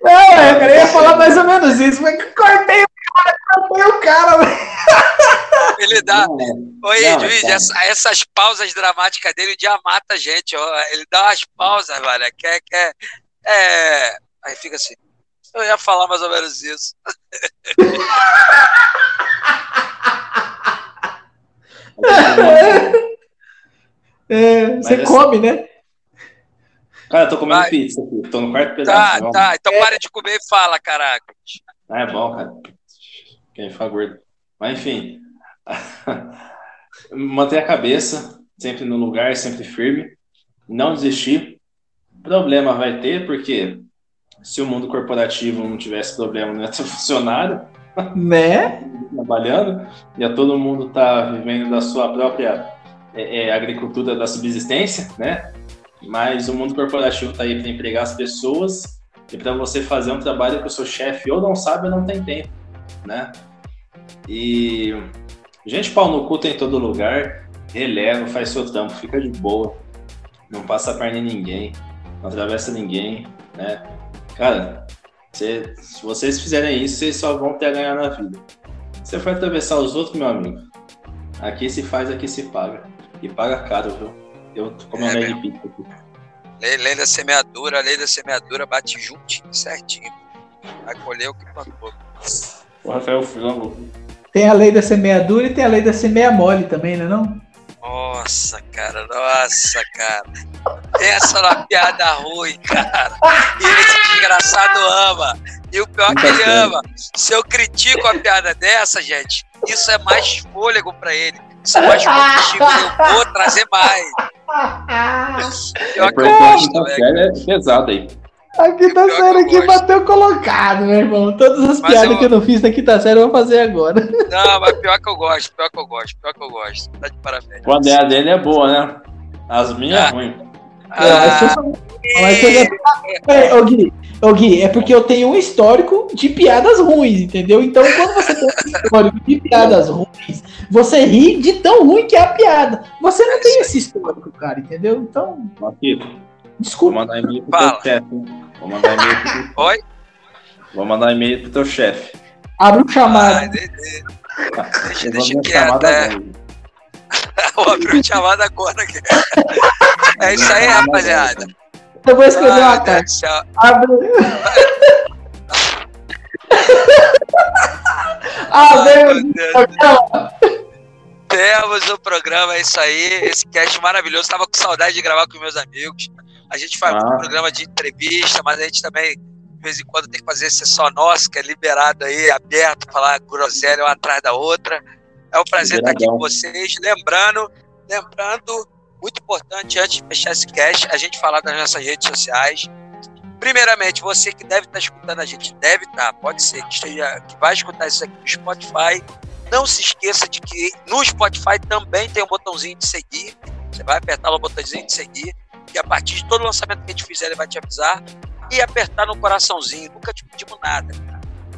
Não, eu queria falar mais ou menos isso, mas cortei Cortei o cara, Ele dá. Oi, Juiz, essa, essas pausas dramáticas dele, o dia mata a gente. Ó. Ele dá umas pausas, velho. Que, que, é, é. Aí fica assim. Eu ia falar mais ou menos isso. <laughs> é, você assim, come, né? Cara, eu tô comendo Vai. pizza aqui. Tô no quarto pedaço. Tá, tá. Então é. para de comer e fala, caraca. É bom, cara. Quem fala gordo. Mas enfim. <laughs> manter a cabeça sempre no lugar, sempre firme. Não desistir. Problema vai ter, porque se o mundo corporativo não tivesse problema, não ia ter <laughs> funcionário. Né? Trabalhando. Ia todo mundo estar tá vivendo da sua própria é, é, agricultura da subsistência, né? Mas o mundo corporativo está aí para empregar as pessoas e para você fazer um trabalho que o seu chefe ou não sabe ou não tem tempo, né? E gente pau no cu tem em todo lugar, releva, faz seu trampo, fica de boa, não passa a perna em ninguém, não atravessa ninguém, né? Cara, se vocês fizerem isso, vocês só vão ter a ganhar na vida. Você for atravessar os outros, meu amigo, aqui se faz, aqui se paga. E paga caro, viu? Eu tô comendo é, de pizza aqui. Lei, lei da semeadura, a lei da semeadura bate juntinho, certinho. Vai colher o que plantou. O Rafael Frango. Tem a lei da semeadura e tem a lei da semeia mole também, não é não? Nossa, cara, nossa, cara. Essa é uma piada ruim, cara. E esse desgraçado ama. E o pior é que ele ama. Se eu critico a piada dessa, gente, isso é mais fôlego para ele. É mais combustível. Eu vou trazer mais. <laughs> É eu gosto, velho. É pesado aí. A quinta série aqui bateu colocado, meu irmão. Todas as mas piadas eu... que eu não fiz na quinta série eu vou fazer agora. <laughs> Não, mas pior que eu gosto, pior que eu gosto, pior que eu gosto. Tá de parabéns. Quando é a dele é boa, né? As minhas ah. é ruim. Ah, mas você é, ô, Gui, ô Gui, é porque eu tenho um histórico de piadas ruins, entendeu? Então, quando você tem um histórico de piadas ruins, você ri de tão ruim que é a piada. Você não tem esse histórico, cara, entendeu? Então. Marquito, desculpa. Vou mandar e-mail pro teu chefe. Vou mandar e-mail pro Oi? Vou mandar e-mail pro teu chefe. Abre o chamado. Ah, deixa, deixa quieto, é. <laughs> Vou abrir o chamado agora. <laughs> É isso aí, rapaziada. Eu vou escrever uma carta. Abre. Ah, Temos o programa, é isso aí. Esse cast maravilhoso. Tava com saudade de gravar com meus amigos. A gente faz ah. um programa de entrevista, mas a gente também, de vez em quando, tem que fazer esse só nosso, que é liberado aí, aberto, falar groselha uma atrás da outra. É um prazer estar aqui com vocês. Lembrando, lembrando, muito importante, antes de fechar esse cast, a gente falar das nossas redes sociais. Primeiramente, você que deve estar escutando a gente, deve estar, pode ser que esteja, que vai escutar isso aqui no Spotify. Não se esqueça de que no Spotify também tem um botãozinho de seguir. Você vai apertar o botãozinho de seguir e a partir de todo lançamento que a gente fizer, ele vai te avisar e apertar no coraçãozinho. Nunca te pedimos nada.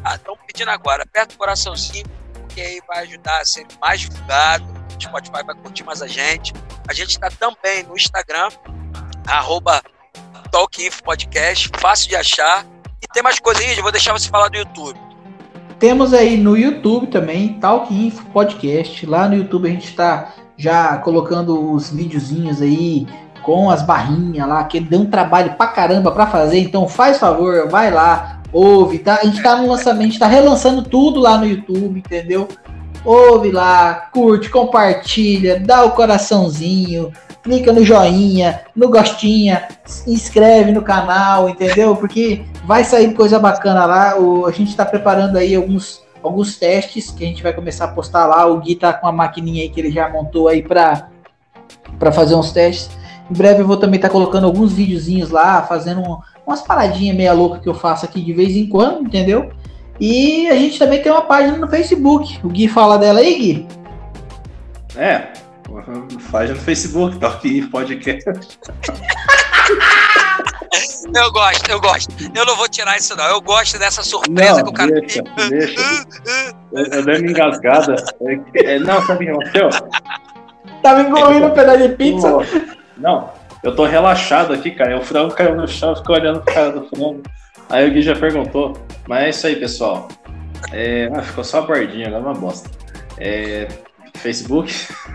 Ah, estão pedindo agora, aperta o coraçãozinho, porque aí vai ajudar a ser mais divulgado. Spotify vai curtir mais a gente. A gente está também no Instagram, arroba Podcast, fácil de achar. E tem mais coisinhas, eu vou deixar você falar do YouTube. Temos aí no YouTube também, Talk Info Podcast. Lá no YouTube a gente está já colocando os videozinhos aí com as barrinhas lá, que deu um trabalho pra caramba pra fazer, então faz favor, vai lá, ouve, tá? A gente tá no lançamento, tá relançando tudo lá no YouTube, entendeu? Ouve lá, curte, compartilha, dá o coraçãozinho, clica no joinha, no gostinha, se inscreve no canal, entendeu? Porque vai sair coisa bacana lá. O, a gente está preparando aí alguns, alguns testes que a gente vai começar a postar lá. O Gui tá com a maquininha aí que ele já montou aí para fazer uns testes. Em breve eu vou também estar tá colocando alguns videozinhos lá, fazendo um, umas paradinhas meia louca que eu faço aqui de vez em quando, entendeu? E a gente também tem uma página no Facebook. O Gui fala dela aí, Gui? É, página no Facebook, tá aqui podcast. Eu gosto, eu gosto. Eu não vou tirar isso, não. Eu gosto dessa surpresa não, que o cara deixa, deixa. <laughs> eu, eu dei uma engasgada. É, não, sabe o que aconteceu? Tava engolindo um pedaço de pizza. Não, eu tô relaxado aqui, cara. O frango caiu no chão, ficou olhando pro cara do frango. Aí o Gui já perguntou. Mas é isso aí, pessoal. É... Ah, ficou só a bordinha, agora é uma bosta. É... Facebook. <laughs>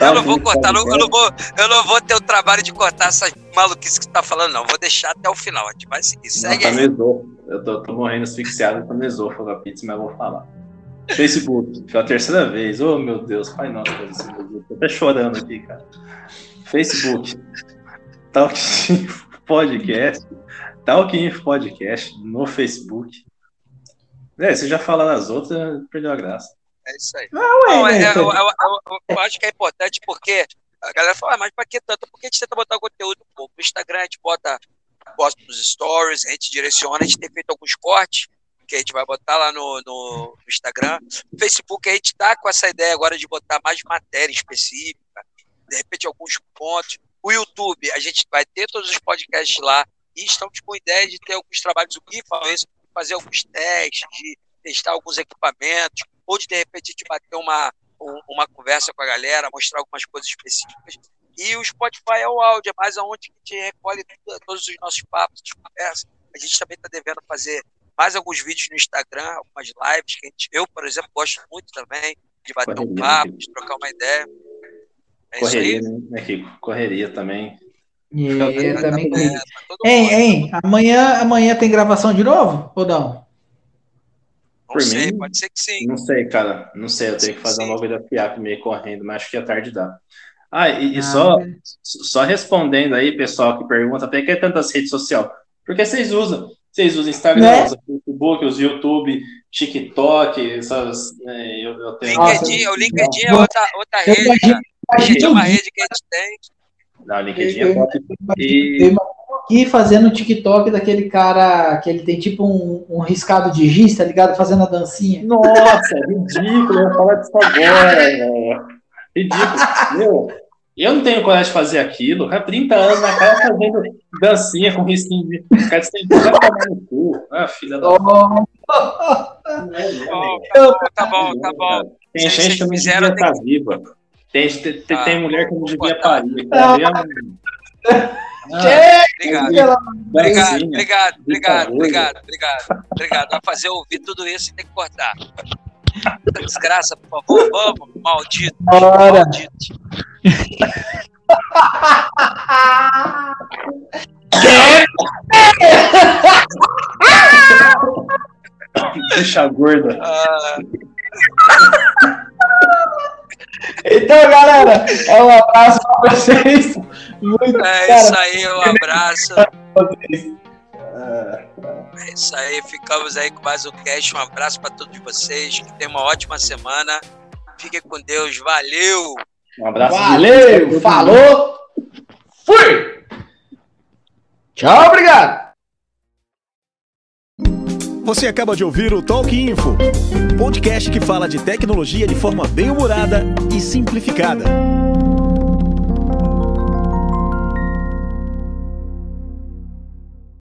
eu não vou cortar, não, eu, não vou, eu não vou ter o trabalho de cortar essas maluquices que você tá falando, não. Vou deixar até o final. A gente vai seguir. Segue não, tá aí. Eu tô, tô morrendo asfixiado com esôfago a pizza, mas eu vou falar. Facebook, pela terceira vez. Oh, meu Deus, pai nossa, tô até chorando aqui, cara. Facebook, Talk <laughs> Podcast, Talk Podcast no Facebook. É, você já fala nas outras, perdeu a graça. É isso aí. Não, é, Não, é, eu, eu, eu, eu, acho que é importante porque a galera fala, ah, mas pra que tanto? Porque a gente tenta botar conteúdo pouco. No Instagram a gente bota, bota nos stories, a gente direciona, a gente tem feito alguns cortes que a gente vai botar lá no, no, Instagram. No Facebook, a gente está com essa ideia agora de botar mais matéria específica, de repente alguns pontos. O YouTube, a gente vai ter todos os podcasts lá e estamos com ideia de ter alguns trabalhos, o Gui falou isso, fazer alguns testes, de testar alguns equipamentos, ou de, de repente, a gente bater uma, uma conversa com a galera, mostrar algumas coisas específicas. E o Spotify é o áudio, é mais aonde a gente recolhe todos os nossos papos, de conversa. A gente também está devendo fazer mais alguns vídeos no Instagram, algumas lives que gente, eu, por exemplo, gosto muito também de bater um papo, de trocar uma ideia. É Correria, né, Rico? Correria também. Yeah, também. É, tá hein, hein, amanhã, amanhã tem gravação de novo ou não? Não sei, mim, pode ser que sim. Não sei, cara. Não sei, eu tenho que fazer sim. uma vida fiap meio correndo, mas acho que à tarde dá. Ah, e, e ah, só, só respondendo aí, pessoal que pergunta, por que tantas redes sociais? Porque vocês usam. Vocês usam Instagram, né? usam Facebook, os YouTube, TikTok, essas. Né, eu, eu tenho... LinkedIn, o LinkedIn é outra, outra rede. A gente é uma rede que a gente tem. Não, LinkedIn é top. E... Aqui fazendo o TikTok daquele cara que ele tem tipo um, um riscado de giz, tá ligado? Fazendo a dancinha. Nossa, ridículo, eu ia falar disso agora. Ridículo. Meu, eu não tenho coragem de fazer aquilo. Há 30 anos na cara fazendo dancinha com risquinho de. Cara, você tem que tomar no cu. Ah, filha da. <laughs> Oh. Oh, tá bom, tá bom. Tem gente que não devia estar tá viva. Tem, tem, ah, tem mulher que não devia parir. Cara. Ah, obrigado. Obrigado, obrigado, obrigado, obrigado, obrigado, obrigado. Vai fazer ouvir tudo isso e tem que cortar. Desgraça, por favor, vamos, maldito. Bora. Maldito. Deixa gorda. Ah. <laughs> Então, galera, é um abraço para vocês. Muito, é cara, isso aí, um abraço. É isso aí, ficamos aí com mais um cast. Um abraço para todos vocês. Que tenham uma ótima semana. Fiquem com Deus. Valeu! Um abraço. Valeu! Falou! Fui! Tchau, obrigado! Você acaba de ouvir o Talk Info, podcast que fala de tecnologia de forma bem humorada e simplificada.